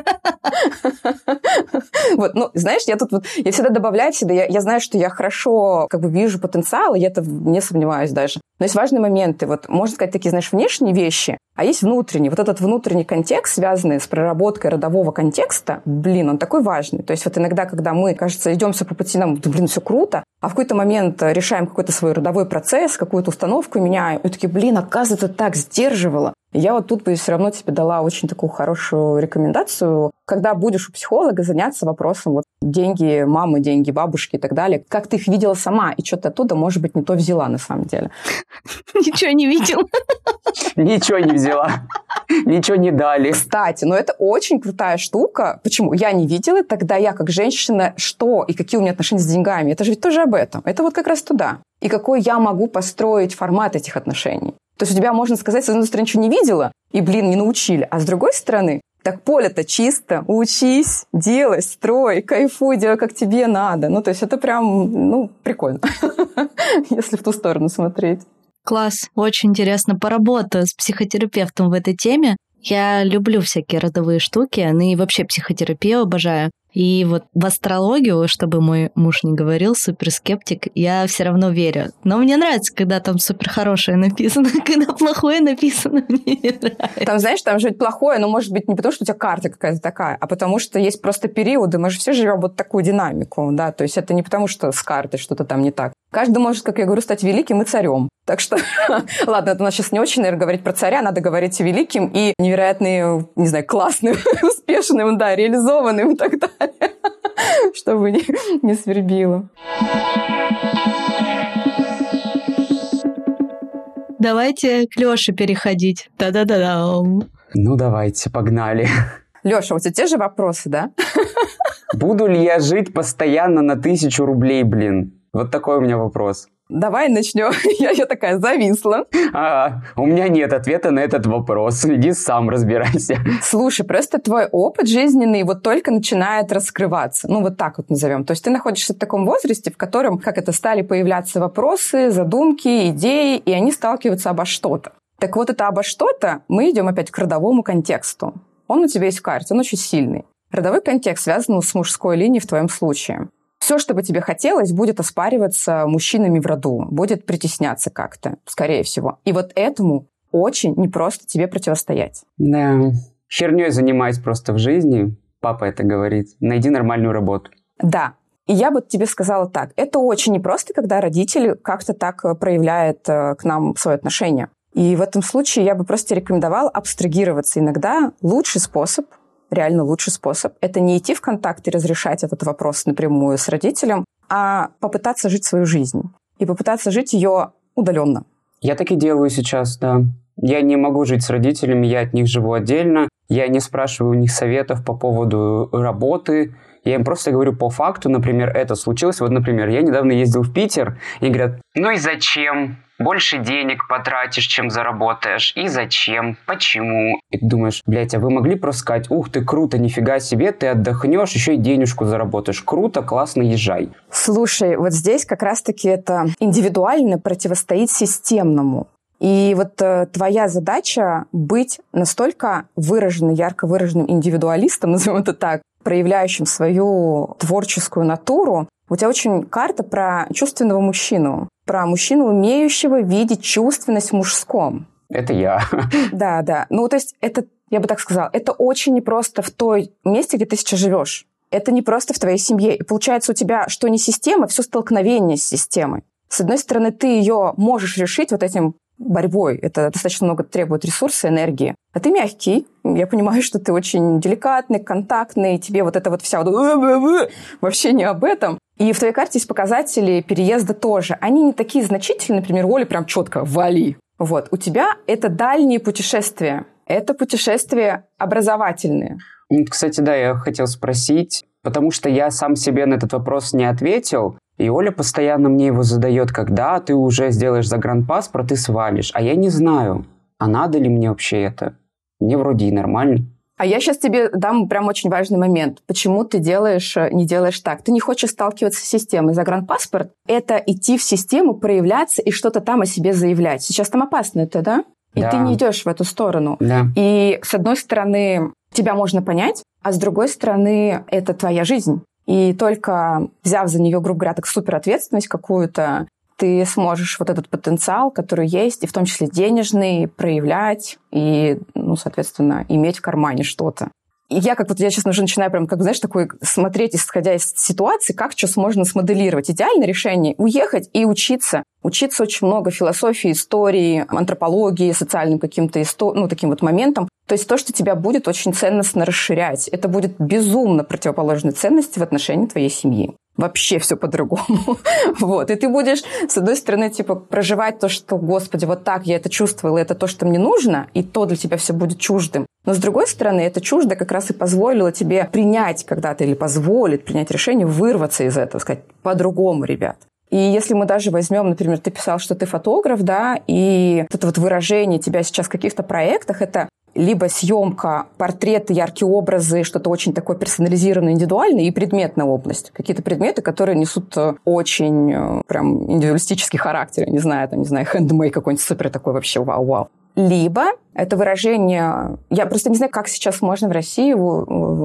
Вот, ну, знаешь, я тут вот, я всегда добавляю всегда, я, я знаю, что я хорошо как бы вижу потенциал, и я это не сомневаюсь даже. Но есть важные моменты. Вот, можно сказать, такие, знаешь, внешние вещи, а есть внутренний. Вот этот внутренний контекст, связанный с проработкой родового контекста, блин, он такой важный. То есть вот иногда, когда мы, кажется, идемся по пути, нам, да, блин, все круто, а в какой-то момент решаем какой-то свой родовой процесс, какую-то установку меняем, и такие, блин, оказывается, так сдерживало. Я вот тут бы все равно тебе дала очень такую хорошую рекомендацию, когда будешь у психолога заняться вопросом вот деньги мамы, деньги бабушки и так далее, как ты их видела сама, и что-то оттуда, может быть, не то взяла на самом деле. Ничего не видел. Ничего не взяла. Ничего не дали. Кстати, но это очень крутая штука. Почему? Я не видела, тогда я как женщина, что и какие у меня отношения с деньгами. Это же ведь тоже об этом. Это вот как раз туда. И какой я могу построить формат этих отношений. То есть у тебя, можно сказать, с одной стороны, ничего не видела, и, блин, не научили. А с другой стороны, так поле-то чисто, учись, делай, строй, кайфуй, делай, как тебе надо. Ну, то есть это прям, ну, прикольно, если в ту сторону смотреть. Класс, очень интересно. Поработаю с психотерапевтом в этой теме. Я люблю всякие родовые штуки, ну и вообще психотерапию обожаю. И вот в астрологию, чтобы мой муж не говорил, суперскептик, я все равно верю. Но мне нравится, когда там супер хорошее написано, когда плохое написано, мне не нравится. Там, знаешь, там же плохое, но может быть не потому, что у тебя карта какая-то такая, а потому что есть просто периоды, мы же все живем вот такую динамику, да, то есть это не потому, что с картой что-то там не так. Каждый может, как я говорю, стать великим и царем. Так что, ладно, это у нас сейчас не очень, наверное, говорить про царя, надо говорить великим и невероятным, не знаю, классным, успешным, да, реализованным и так далее, чтобы не, не свербило. Давайте к Лёше переходить. Да-да-да. Ну, давайте, погнали. Лёша, у тебя те же вопросы, да? Буду ли я жить постоянно на тысячу рублей, блин? Вот такой у меня вопрос. Давай начнем. Я, я такая зависла. А, у меня нет ответа на этот вопрос. Иди сам разбирайся. Слушай, просто твой опыт жизненный вот только начинает раскрываться. Ну, вот так вот назовем. То есть ты находишься в таком возрасте, в котором, как это, стали появляться вопросы, задумки, идеи, и они сталкиваются обо что-то. Так вот, это обо что-то мы идем опять к родовому контексту. Он у тебя есть в карте, он очень сильный. Родовой контекст связан с мужской линией в твоем случае все, что бы тебе хотелось, будет оспариваться мужчинами в роду, будет притесняться как-то, скорее всего. И вот этому очень непросто тебе противостоять. Да, херней занимаюсь просто в жизни, папа это говорит. Найди нормальную работу. Да, и я бы тебе сказала так. Это очень непросто, когда родители как-то так э, проявляют э, к нам свое отношение. И в этом случае я бы просто рекомендовала абстрагироваться. Иногда лучший способ реально лучший способ. Это не идти в контакт и разрешать этот вопрос напрямую с родителем, а попытаться жить свою жизнь. И попытаться жить ее удаленно. Я так и делаю сейчас, да. Я не могу жить с родителями, я от них живу отдельно. Я не спрашиваю у них советов по поводу работы. Я им просто говорю по факту, например, это случилось. Вот, например, я недавно ездил в Питер, и говорят, ну и зачем? Больше денег потратишь, чем заработаешь. И зачем? Почему? И ты думаешь, блядь, а вы могли просто сказать, ух ты, круто, нифига себе, ты отдохнешь, еще и денежку заработаешь. Круто, классно, езжай. Слушай, вот здесь как раз-таки это индивидуально противостоит системному. И вот э, твоя задача быть настолько выраженным, ярко выраженным индивидуалистом, назовем это так, проявляющим свою творческую натуру, у тебя очень карта про чувственного мужчину, про мужчину, умеющего видеть чувственность в мужском. Это я. Да, да. Ну, то есть это, я бы так сказала, это очень непросто в той месте, где ты сейчас живешь. Это не просто в твоей семье. И получается у тебя, что не система, все столкновение с системой. С одной стороны, ты ее можешь решить вот этим борьбой. Это достаточно много требует ресурса, энергии. А ты мягкий. Я понимаю, что ты очень деликатный, контактный. Тебе вот это вот вся вот вообще не об этом. И в твоей карте есть показатели переезда тоже. Они не такие значительные. Например, Оля прям четко «вали». Вот. У тебя это дальние путешествия. Это путешествия образовательные. Кстати, да, я хотел спросить, потому что я сам себе на этот вопрос не ответил. И Оля постоянно мне его задает, когда ты уже сделаешь загранпаспорт и свалишь. А я не знаю, а надо ли мне вообще это? Мне вроде и нормально. А я сейчас тебе дам прям очень важный момент. Почему ты делаешь, э, не делаешь так? Ты не хочешь сталкиваться с системой. Загранпаспорт — это идти в систему, проявляться и что-то там о себе заявлять. Сейчас там опасно это, да? И да. ты не идешь в эту сторону. Да. И с одной стороны, тебя можно понять, а с другой стороны, это твоя жизнь. И только взяв за нее, грубо говоря, так суперответственность какую-то, ты сможешь вот этот потенциал, который есть, и в том числе денежный, проявлять и, ну, соответственно, иметь в кармане что-то. Я как вот я сейчас уже начинаю прям, как знаешь, такой смотреть, исходя из ситуации, как что можно смоделировать. Идеальное решение — уехать и учиться. Учиться очень много философии, истории, антропологии, социальным каким-то исто... ну, таким вот моментам. То есть то, что тебя будет очень ценностно расширять. Это будет безумно противоположной ценности в отношении твоей семьи вообще все по-другому. вот. И ты будешь, с одной стороны, типа, проживать то, что, господи, вот так я это чувствовала, это то, что мне нужно, и то для тебя все будет чуждым. Но, с другой стороны, это чуждо как раз и позволило тебе принять когда-то или позволит принять решение вырваться из этого, сказать, по-другому, ребят. И если мы даже возьмем, например, ты писал, что ты фотограф, да, и это вот выражение тебя сейчас в каких-то проектах, это либо съемка, портреты, яркие образы, что-то очень такое персонализированное, индивидуальное, и предметная область. Какие-то предметы, которые несут э, очень э, прям индивидуалистический характер. не знаю, там, не знаю, хендмей какой-нибудь супер такой вообще вау-вау. Либо это выражение... Я просто не знаю, как сейчас можно в России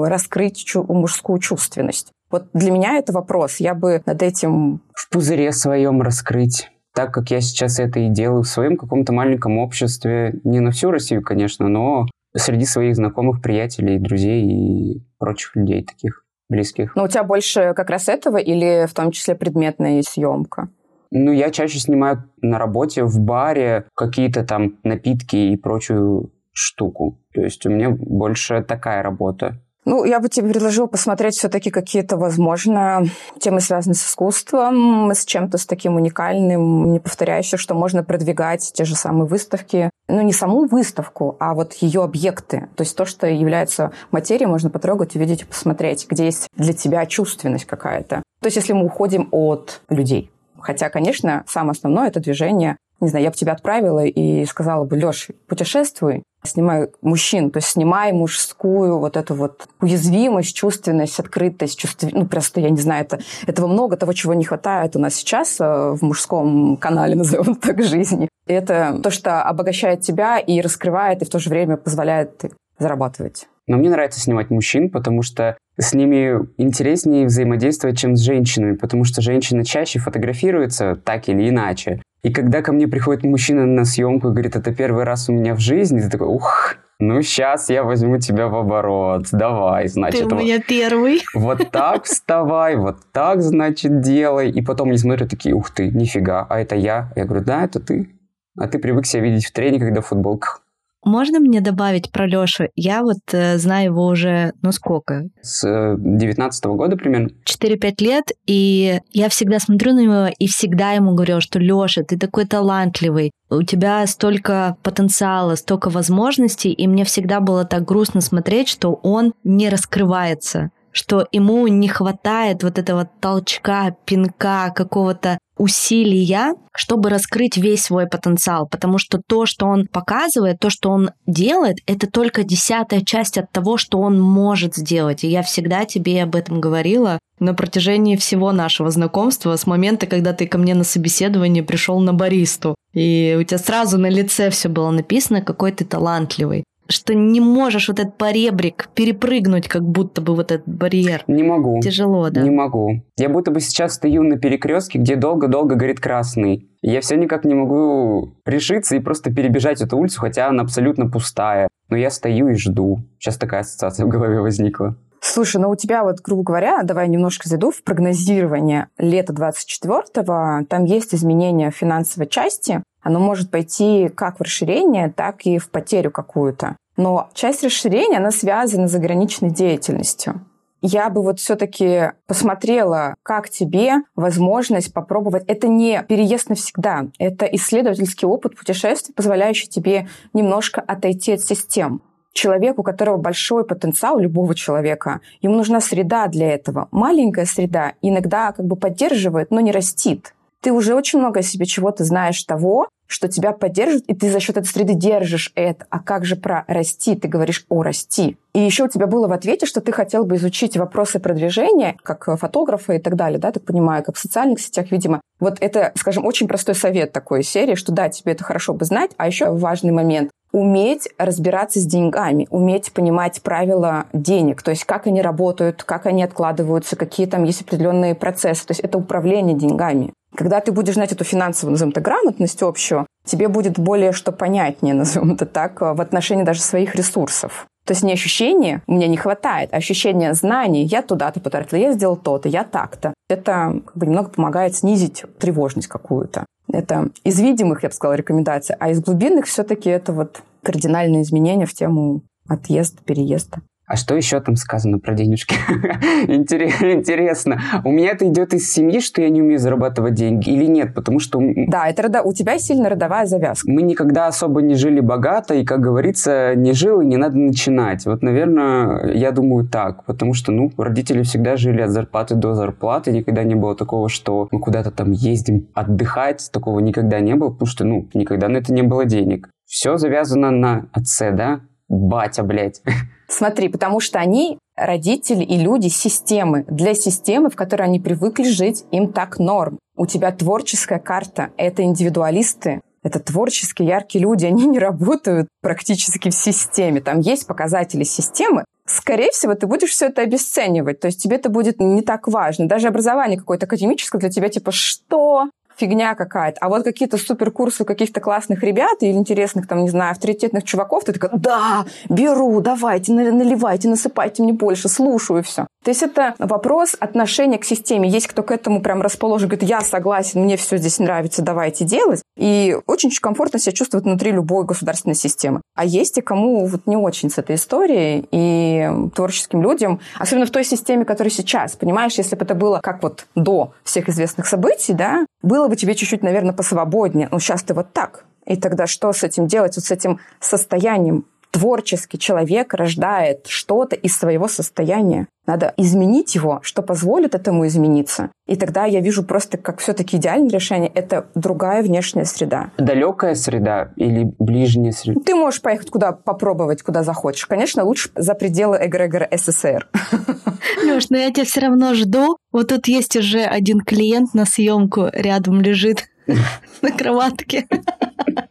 раскрыть мужскую чувственность. Вот для меня это вопрос. Я бы над этим... В пузыре своем раскрыть так как я сейчас это и делаю в своем каком-то маленьком обществе, не на всю Россию, конечно, но среди своих знакомых, приятелей, друзей и прочих людей таких близких. Но у тебя больше как раз этого или в том числе предметная съемка? Ну, я чаще снимаю на работе, в баре какие-то там напитки и прочую штуку. То есть у меня больше такая работа. Ну, я бы тебе предложила посмотреть все-таки какие-то, возможно, темы, связанные с искусством, с чем-то с таким уникальным, неповторяющим, что можно продвигать те же самые выставки. Ну, не саму выставку, а вот ее объекты. То есть то, что является материей, можно потрогать, увидеть и посмотреть, где есть для тебя чувственность какая-то. То есть если мы уходим от людей. Хотя, конечно, самое основное – это движение не знаю, я бы тебя отправила и сказала бы, Леш, путешествуй, снимай мужчин, то есть снимай мужскую вот эту вот уязвимость, чувственность, открытость, чувств... ну просто, я не знаю, это, этого много, того, чего не хватает у нас сейчас э, в мужском канале, назовем так, жизни. И это то, что обогащает тебя и раскрывает, и в то же время позволяет зарабатывать. Но мне нравится снимать мужчин, потому что с ними интереснее взаимодействовать, чем с женщинами, потому что женщины чаще фотографируются так или иначе. И когда ко мне приходит мужчина на съемку и говорит, это первый раз у меня в жизни, ты такой, ух, ну сейчас я возьму тебя в оборот, давай, значит. Ты у меня вот, первый. Вот так вставай, вот так, значит, делай. И потом они смотрят такие, ух ты, нифига, а это я? Я говорю, да, это ты. А ты привык себя видеть в трене, когда в футболках. Можно мне добавить про Лёшу? Я вот э, знаю его уже, ну сколько? С э, 19 года примерно. 4-5 лет, и я всегда смотрю на него и всегда ему говорю, что Лёша, ты такой талантливый, у тебя столько потенциала, столько возможностей, и мне всегда было так грустно смотреть, что он не раскрывается что ему не хватает вот этого толчка, пинка, какого-то усилия, чтобы раскрыть весь свой потенциал, потому что то, что он показывает, то, что он делает, это только десятая часть от того, что он может сделать. И я всегда тебе об этом говорила на протяжении всего нашего знакомства, с момента, когда ты ко мне на собеседование пришел на баристу. И у тебя сразу на лице все было написано, какой ты талантливый что не можешь вот этот поребрик перепрыгнуть, как будто бы вот этот барьер. Не могу. Тяжело, да. Не могу. Я будто бы сейчас стою на перекрестке, где долго-долго горит красный. Я все никак не могу решиться и просто перебежать эту улицу, хотя она абсолютно пустая. Но я стою и жду. Сейчас такая ассоциация в голове возникла. Слушай, ну у тебя вот, грубо говоря, давай немножко зайду в прогнозирование лета 24-го. Там есть изменения в финансовой части. Оно может пойти как в расширение, так и в потерю какую-то. Но часть расширения, она связана с заграничной деятельностью. Я бы вот все-таки посмотрела, как тебе возможность попробовать. Это не переезд навсегда, это исследовательский опыт путешествий, позволяющий тебе немножко отойти от систем. Человеку, у которого большой потенциал, любого человека, ему нужна среда для этого. Маленькая среда иногда как бы поддерживает, но не растит. Ты уже очень много о себе чего-то знаешь того, что тебя поддержит, и ты за счет этой среды держишь это. А как же про расти? Ты говоришь о расти. И еще у тебя было в ответе, что ты хотел бы изучить вопросы продвижения, как фотографа и так далее, да, так понимаю, как в социальных сетях, видимо. Вот это, скажем, очень простой совет такой серии, что да, тебе это хорошо бы знать, а еще важный момент уметь разбираться с деньгами, уметь понимать правила денег, то есть как они работают, как они откладываются, какие там есть определенные процессы. То есть это управление деньгами. Когда ты будешь знать эту финансовую, назовем это, грамотность общую, тебе будет более что понятнее, назовем это так, в отношении даже своих ресурсов. То есть не ощущение «мне не хватает», а ощущение знаний «я туда-то потратила, я сделал то-то, я так-то». Это как бы немного помогает снизить тревожность какую-то. Это из видимых, я бы сказала, рекомендаций, а из глубинных все-таки это вот кардинальные изменения в тему отъезд, переезда. А что еще там сказано про денежки? Интересно. У меня это идет из семьи, что я не умею зарабатывать деньги или нет? Потому что... Да, это родо... у тебя сильно родовая завязка. Мы никогда особо не жили богато, и, как говорится, не жил, и не надо начинать. Вот, наверное, я думаю так. Потому что, ну, родители всегда жили от зарплаты до зарплаты. Никогда не было такого, что мы куда-то там ездим отдыхать. Такого никогда не было, потому что, ну, никогда на это не было денег. Все завязано на отце, да? Батя, блядь. Смотри, потому что они родители и люди системы. Для системы, в которой они привыкли жить, им так норм. У тебя творческая карта. Это индивидуалисты, это творческие, яркие люди, они не работают практически в системе. Там есть показатели системы. Скорее всего, ты будешь все это обесценивать. То есть тебе это будет не так важно. Даже образование какое-то академическое для тебя, типа, что? Фигня какая-то. А вот какие-то суперкурсы каких-то классных ребят или интересных, там, не знаю, авторитетных чуваков, ты такая, да, беру, давайте, наливайте, насыпайте мне больше, слушаю все. То есть это вопрос отношения к системе. Есть кто к этому прям расположен, говорит, я согласен, мне все здесь нравится, давайте делать. И очень комфортно себя чувствует внутри любой государственной системы. А есть и кому вот не очень с этой историей и творческим людям, особенно в той системе, которая сейчас. Понимаешь, если бы это было как вот до всех известных событий, да, было бы тебе чуть-чуть, наверное, посвободнее. Но сейчас ты вот так. И тогда что с этим делать, вот с этим состоянием творческий человек рождает что-то из своего состояния. Надо изменить его, что позволит этому измениться. И тогда я вижу просто как все-таки идеальное решение – это другая внешняя среда. Далекая среда или ближняя среда? Ты можешь поехать куда попробовать, куда захочешь. Конечно, лучше за пределы эгрегора СССР. Леш, но я тебя все равно жду. Вот тут есть уже один клиент на съемку рядом лежит на кроватке.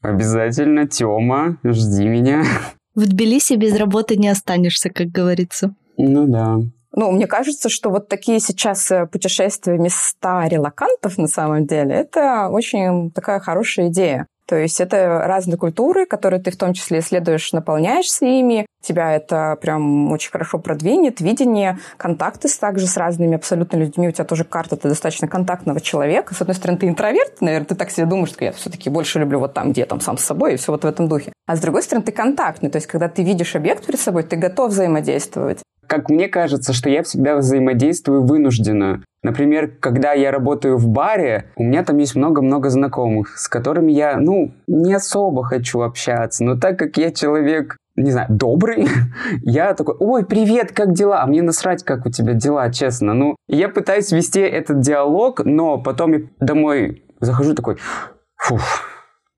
Обязательно, Тёма, жди меня. В Тбилиси без работы не останешься, как говорится. Ну да. Ну, мне кажется, что вот такие сейчас э, путешествия места релакантов на самом деле, это очень такая хорошая идея. То есть это разные культуры, которые ты в том числе исследуешь, наполняешься ими. Тебя это прям очень хорошо продвинет. Видение, контакты также с разными абсолютно людьми. У тебя тоже карта, ты достаточно контактного человека. С одной стороны, ты интроверт, наверное, ты так себе думаешь, что я все-таки больше люблю вот там, где там сам с собой, и все вот в этом духе. А с другой стороны, ты контактный. То есть, когда ты видишь объект перед собой, ты готов взаимодействовать. Как мне кажется, что я всегда взаимодействую вынужденно. Например, когда я работаю в баре, у меня там есть много-много знакомых, с которыми я, ну, не особо хочу общаться. Но так как я человек не знаю, добрый, я такой, ой, привет, как дела? А мне насрать, как у тебя дела, честно. Ну, я пытаюсь вести этот диалог, но потом я домой захожу такой, фух,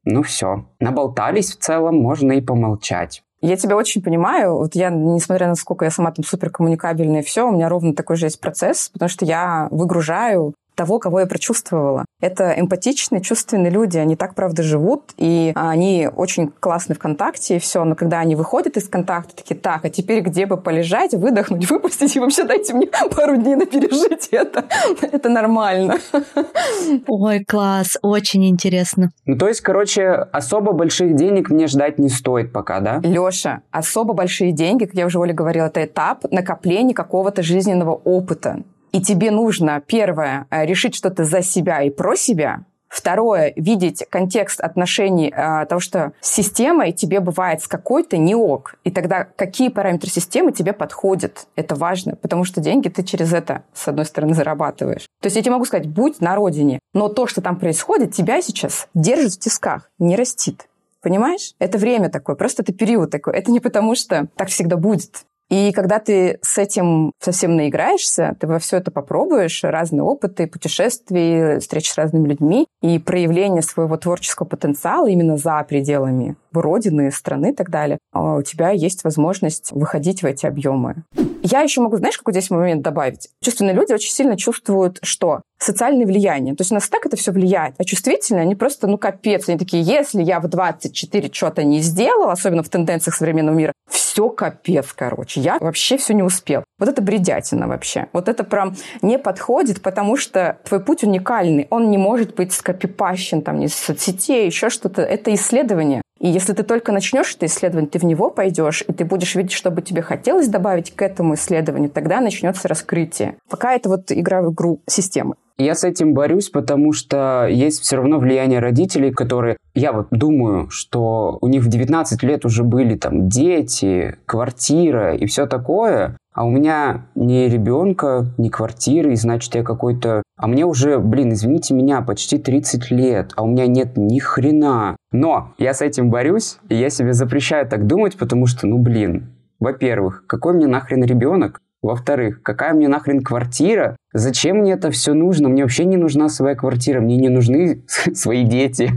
ну все, наболтались в целом, можно и помолчать. Я тебя очень понимаю. Вот я, несмотря на сколько я сама там суперкоммуникабельная и все, у меня ровно такой же есть процесс, потому что я выгружаю того, кого я прочувствовала. Это эмпатичные, чувственные люди, они так, правда, живут, и они очень классны в контакте, и все, но когда они выходят из контакта, такие, так, а теперь где бы полежать, выдохнуть, выпустить, и вообще дайте мне пару дней на пережить это. Это нормально. Ой, класс, очень интересно. Ну, то есть, короче, особо больших денег мне ждать не стоит пока, да? Леша, особо большие деньги, как я уже Оле говорила, это этап накопления какого-то жизненного опыта и тебе нужно, первое, э, решить что-то за себя и про себя, Второе, видеть контекст отношений э, того, что с системой тебе бывает с какой-то не ок. И тогда какие параметры системы тебе подходят. Это важно, потому что деньги ты через это, с одной стороны, зарабатываешь. То есть я тебе могу сказать, будь на родине, но то, что там происходит, тебя сейчас держит в тисках, не растит. Понимаешь? Это время такое, просто это период такой. Это не потому, что так всегда будет. И когда ты с этим совсем наиграешься, ты во все это попробуешь, разные опыты, путешествия, встречи с разными людьми и проявление своего творческого потенциала именно за пределами родины, страны и так далее, а у тебя есть возможность выходить в эти объемы. Я еще могу, знаешь, какой здесь момент добавить? Чувственные люди очень сильно чувствуют, что социальное влияние. То есть у нас так это все влияет. А чувствительные, они просто, ну, капец. Они такие, если я в 24 что-то не сделал, особенно в тенденциях современного мира, все капец, короче. Я вообще все не успел. Вот это бредятина вообще. Вот это прям не подходит, потому что твой путь уникальный. Он не может быть скопипащен там из соцсетей, еще что-то. Это исследование. И если ты только начнешь это исследование, ты в него пойдешь, и ты будешь видеть, что бы тебе хотелось добавить к этому исследованию, тогда начнется раскрытие. Пока это вот игра в игру системы. Я с этим борюсь, потому что есть все равно влияние родителей, которые... Я вот думаю, что у них в 19 лет уже были там дети, квартира и все такое, а у меня ни ребенка, ни квартиры, и значит я какой-то... А мне уже, блин, извините меня, почти 30 лет, а у меня нет ни хрена. Но я с этим борюсь, и я себе запрещаю так думать, потому что, ну блин, во-первых, какой мне нахрен ребенок? Во-вторых, какая мне нахрен квартира? Зачем мне это все нужно? Мне вообще не нужна своя квартира, мне не нужны свои дети.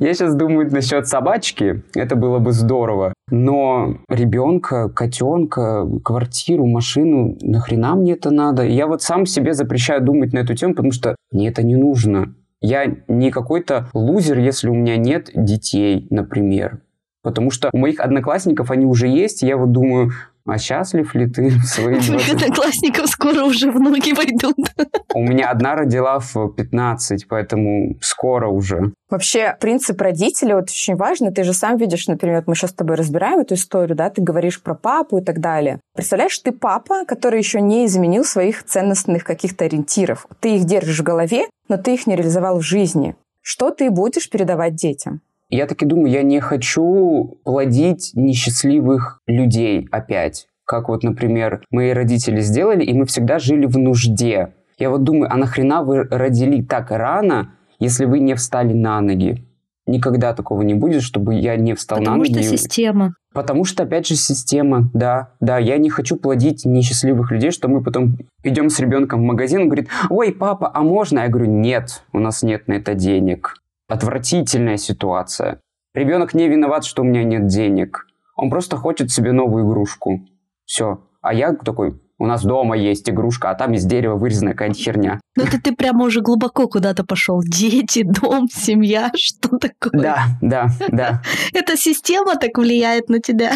Я сейчас думаю насчет собачки, это было бы здорово. Но ребенка, котенка, квартиру, машину, нахрена мне это надо? Я вот сам себе запрещаю думать на эту тему, потому что мне это не нужно. Я не какой-то лузер, если у меня нет детей, например. Потому что у моих одноклассников они уже есть, и я вот думаю, а счастлив ли ты в свои 20... Твоих одноклассников скоро уже внуки пойдут. У меня одна родила в 15, поэтому скоро уже. Вообще, принцип родителей вот очень важно. Ты же сам видишь, например, мы сейчас с тобой разбираем эту историю, да, ты говоришь про папу и так далее. Представляешь, ты папа, который еще не изменил своих ценностных каких-то ориентиров. Ты их держишь в голове, но ты их не реализовал в жизни. Что ты будешь передавать детям? Я таки думаю, я не хочу плодить несчастливых людей опять. Как вот, например, мои родители сделали, и мы всегда жили в нужде. Я вот думаю, а нахрена вы родили так рано, если вы не встали на ноги? Никогда такого не будет, чтобы я не встал Потому на ноги. Потому что система. Потому что, опять же, система, да, да, я не хочу плодить несчастливых людей, что мы потом идем с ребенком в магазин, он говорит, ой, папа, а можно? Я говорю, нет, у нас нет на это денег отвратительная ситуация. Ребенок не виноват, что у меня нет денег. Он просто хочет себе новую игрушку. Все. А я такой, у нас дома есть игрушка, а там из дерева вырезанная какая-нибудь херня. Ну это ты прямо уже глубоко куда-то пошел. Дети, дом, семья, что такое? Да, да, да. Эта система так влияет на тебя.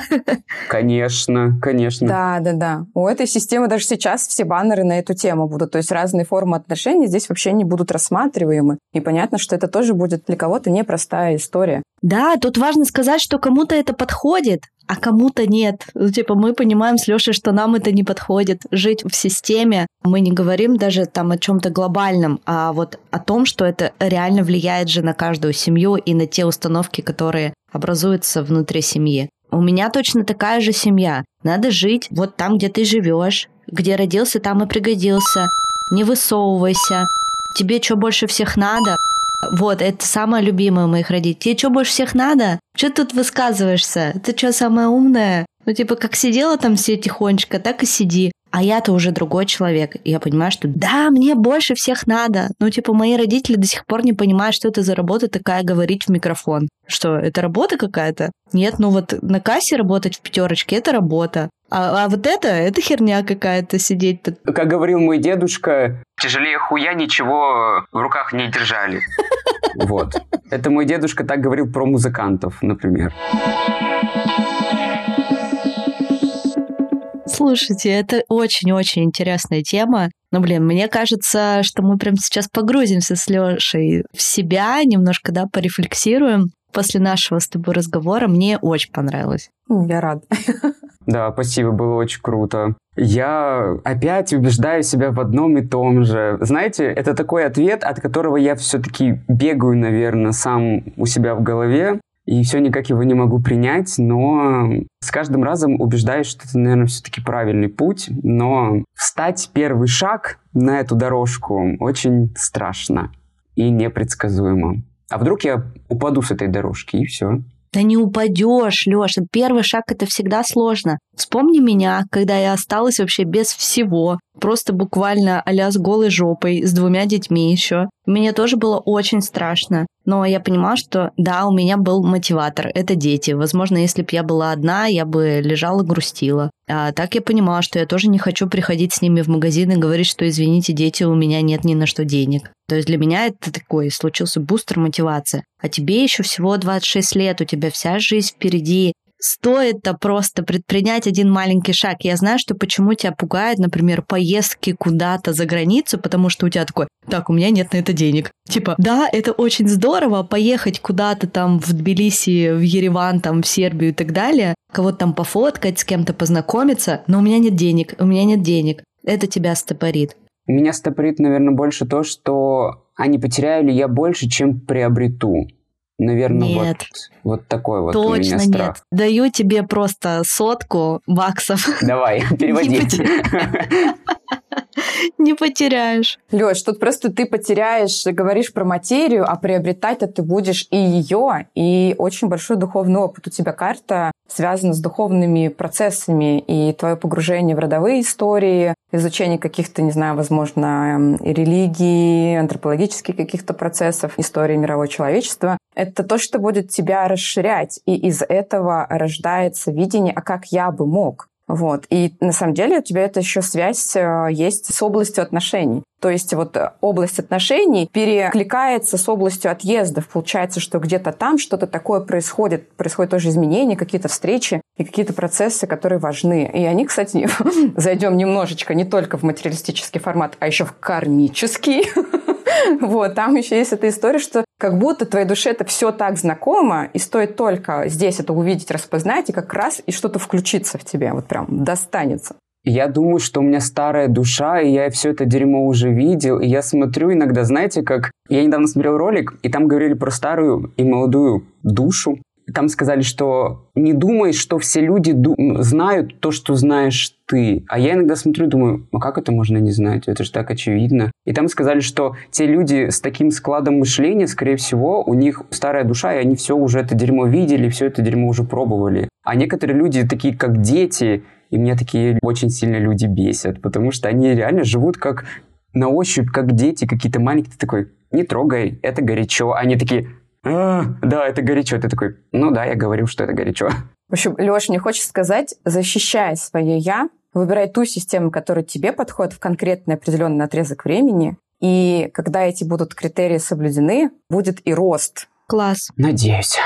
Конечно, конечно. Да, да, да. У этой системы даже сейчас все баннеры на эту тему будут. То есть разные формы отношений здесь вообще не будут рассматриваемы. И понятно, что это тоже будет для кого-то непростая история. Да, тут важно сказать, что кому-то это подходит, а кому-то нет. Ну, типа, мы понимаем с Лешей, что нам это не подходит. Жить в системе, мы не говорим даже там о чем-то глобальном, а вот о том, что это реально влияет же на каждую семью и на те установки, которые образуются внутри семьи. У меня точно такая же семья. Надо жить вот там, где ты живешь, где родился, там и пригодился. Не высовывайся. Тебе что больше всех надо? Вот, это самое любимое моих родителей. Тебе что больше всех надо? Что тут высказываешься? Ты что, самая умная? Ну, типа, как сидела там все тихонечко, так и сиди. А я-то уже другой человек. И я понимаю, что да, мне больше всех надо. Ну, типа, мои родители до сих пор не понимают, что это за работа такая говорить в микрофон. Что, это работа какая-то? Нет, ну вот на кассе работать в пятерочке – это работа. А, а вот это, это херня какая-то сидеть тут. Как говорил мой дедушка, тяжелее хуя ничего в руках не держали. Вот. Это мой дедушка так говорил про музыкантов, например. Слушайте, это очень-очень интересная тема. Но, блин, мне кажется, что мы прямо сейчас погрузимся с Лешей в себя, немножко, да, порефлексируем. После нашего с тобой разговора мне очень понравилось. Я рада. Да, спасибо, было очень круто. Я опять убеждаю себя в одном и том же. Знаете, это такой ответ, от которого я все-таки бегаю, наверное, сам у себя в голове. И все никак его не могу принять, но с каждым разом убеждаюсь, что это, наверное, все-таки правильный путь. Но встать первый шаг на эту дорожку очень страшно и непредсказуемо. А вдруг я упаду с этой дорожки, и все. Да не упадешь, Леша. Первый шаг это всегда сложно. Вспомни меня, когда я осталась вообще без всего. Просто буквально а с голой жопой, с двумя детьми еще. Мне тоже было очень страшно. Но я понимала, что да, у меня был мотиватор. Это дети. Возможно, если бы я была одна, я бы лежала, грустила. А так я понимала, что я тоже не хочу приходить с ними в магазин и говорить, что извините, дети, у меня нет ни на что денег. То есть для меня это такой случился бустер мотивации. А тебе еще всего 26 лет, у тебя вся жизнь впереди. Стоит-то просто предпринять один маленький шаг. Я знаю, что почему тебя пугает, например, поездки куда-то за границу, потому что у тебя такой, так, у меня нет на это денег. Типа, да, это очень здорово, поехать куда-то там в Тбилиси, в Ереван, там, в Сербию и так далее, кого-то там пофоткать, с кем-то познакомиться, но у меня нет денег, у меня нет денег. Это тебя стопорит. Меня стопорит, наверное, больше то, что а не потеряю ли я больше, чем приобрету. Наверное, нет. Вот, вот такой вот Точно у меня страх. нет. Даю тебе просто сотку баксов. Давай, переводи. Не потеряешь. Леш, тут просто ты потеряешь, говоришь про материю, а приобретать-то ты будешь и ее, и очень большой духовный опыт. У тебя карта связана с духовными процессами, и твое погружение в родовые истории, изучение каких-то, не знаю, возможно, религии, антропологических каких-то процессов, истории мирового человечества, это то, что будет тебя расширять. И из этого рождается видение, а как я бы мог. Вот. И на самом деле у тебя это еще связь э, есть с областью отношений. То есть вот э, область отношений перекликается с областью отъездов. Получается, что где-то там что-то такое происходит. Происходят тоже изменения, какие-то встречи и какие-то процессы, которые важны. И они, кстати, зайдем немножечко не только в материалистический формат, а еще в кармический. Вот, там еще есть эта история, что как будто твоей душе это все так знакомо, и стоит только здесь это увидеть, распознать, и как раз и что-то включится в тебе, вот прям достанется. Я думаю, что у меня старая душа, и я все это дерьмо уже видел, и я смотрю иногда, знаете, как... Я недавно смотрел ролик, и там говорили про старую и молодую душу, там сказали, что не думай, что все люди знают то, что знаешь ты. А я иногда смотрю и думаю, а как это можно не знать? Это же так очевидно. И там сказали, что те люди с таким складом мышления, скорее всего, у них старая душа, и они все уже это дерьмо видели, все это дерьмо уже пробовали. А некоторые люди, такие как дети, и меня такие очень сильно люди бесят, потому что они реально живут как на ощупь, как дети какие-то маленькие. Ты такой, не трогай, это горячо. Они такие, а, да, это горячо. Ты такой, ну да, я говорил, что это горячо. В общем, Леш, мне хочется сказать, защищая свое «я», Выбирай ту систему, которая тебе подходит в конкретный определенный отрезок времени. И когда эти будут критерии соблюдены, будет и рост. Класс. Надеюсь.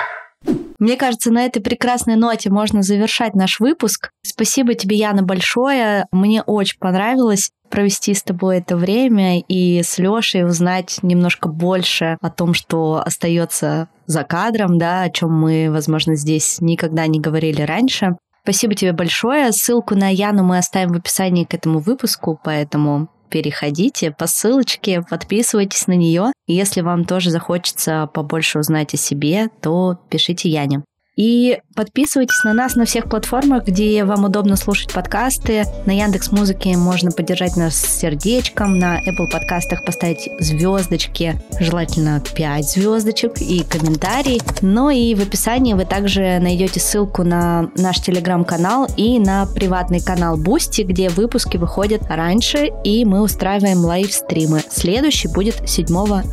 Мне кажется, на этой прекрасной ноте можно завершать наш выпуск. Спасибо тебе, Яна, большое. Мне очень понравилось провести с тобой это время и с Лешей узнать немножко больше о том, что остается за кадром, да, о чем мы, возможно, здесь никогда не говорили раньше. Спасибо тебе большое. Ссылку на Яну мы оставим в описании к этому выпуску, поэтому переходите по ссылочке, подписывайтесь на нее. Если вам тоже захочется побольше узнать о себе, то пишите Яне. И подписывайтесь на нас на всех платформах, где вам удобно слушать подкасты. На Яндекс Музыке можно поддержать нас сердечком, на Apple подкастах поставить звездочки, желательно 5 звездочек и комментарий. Ну и в описании вы также найдете ссылку на наш телеграм-канал и на приватный канал Boosty, где выпуски выходят раньше, и мы устраиваем лайвстримы. Следующий будет 7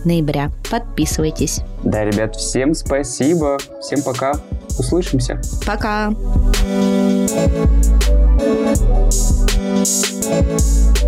ноября. Подписывайтесь. Да, ребят, всем спасибо. Всем пока. Услышимся. Пока. Thank you.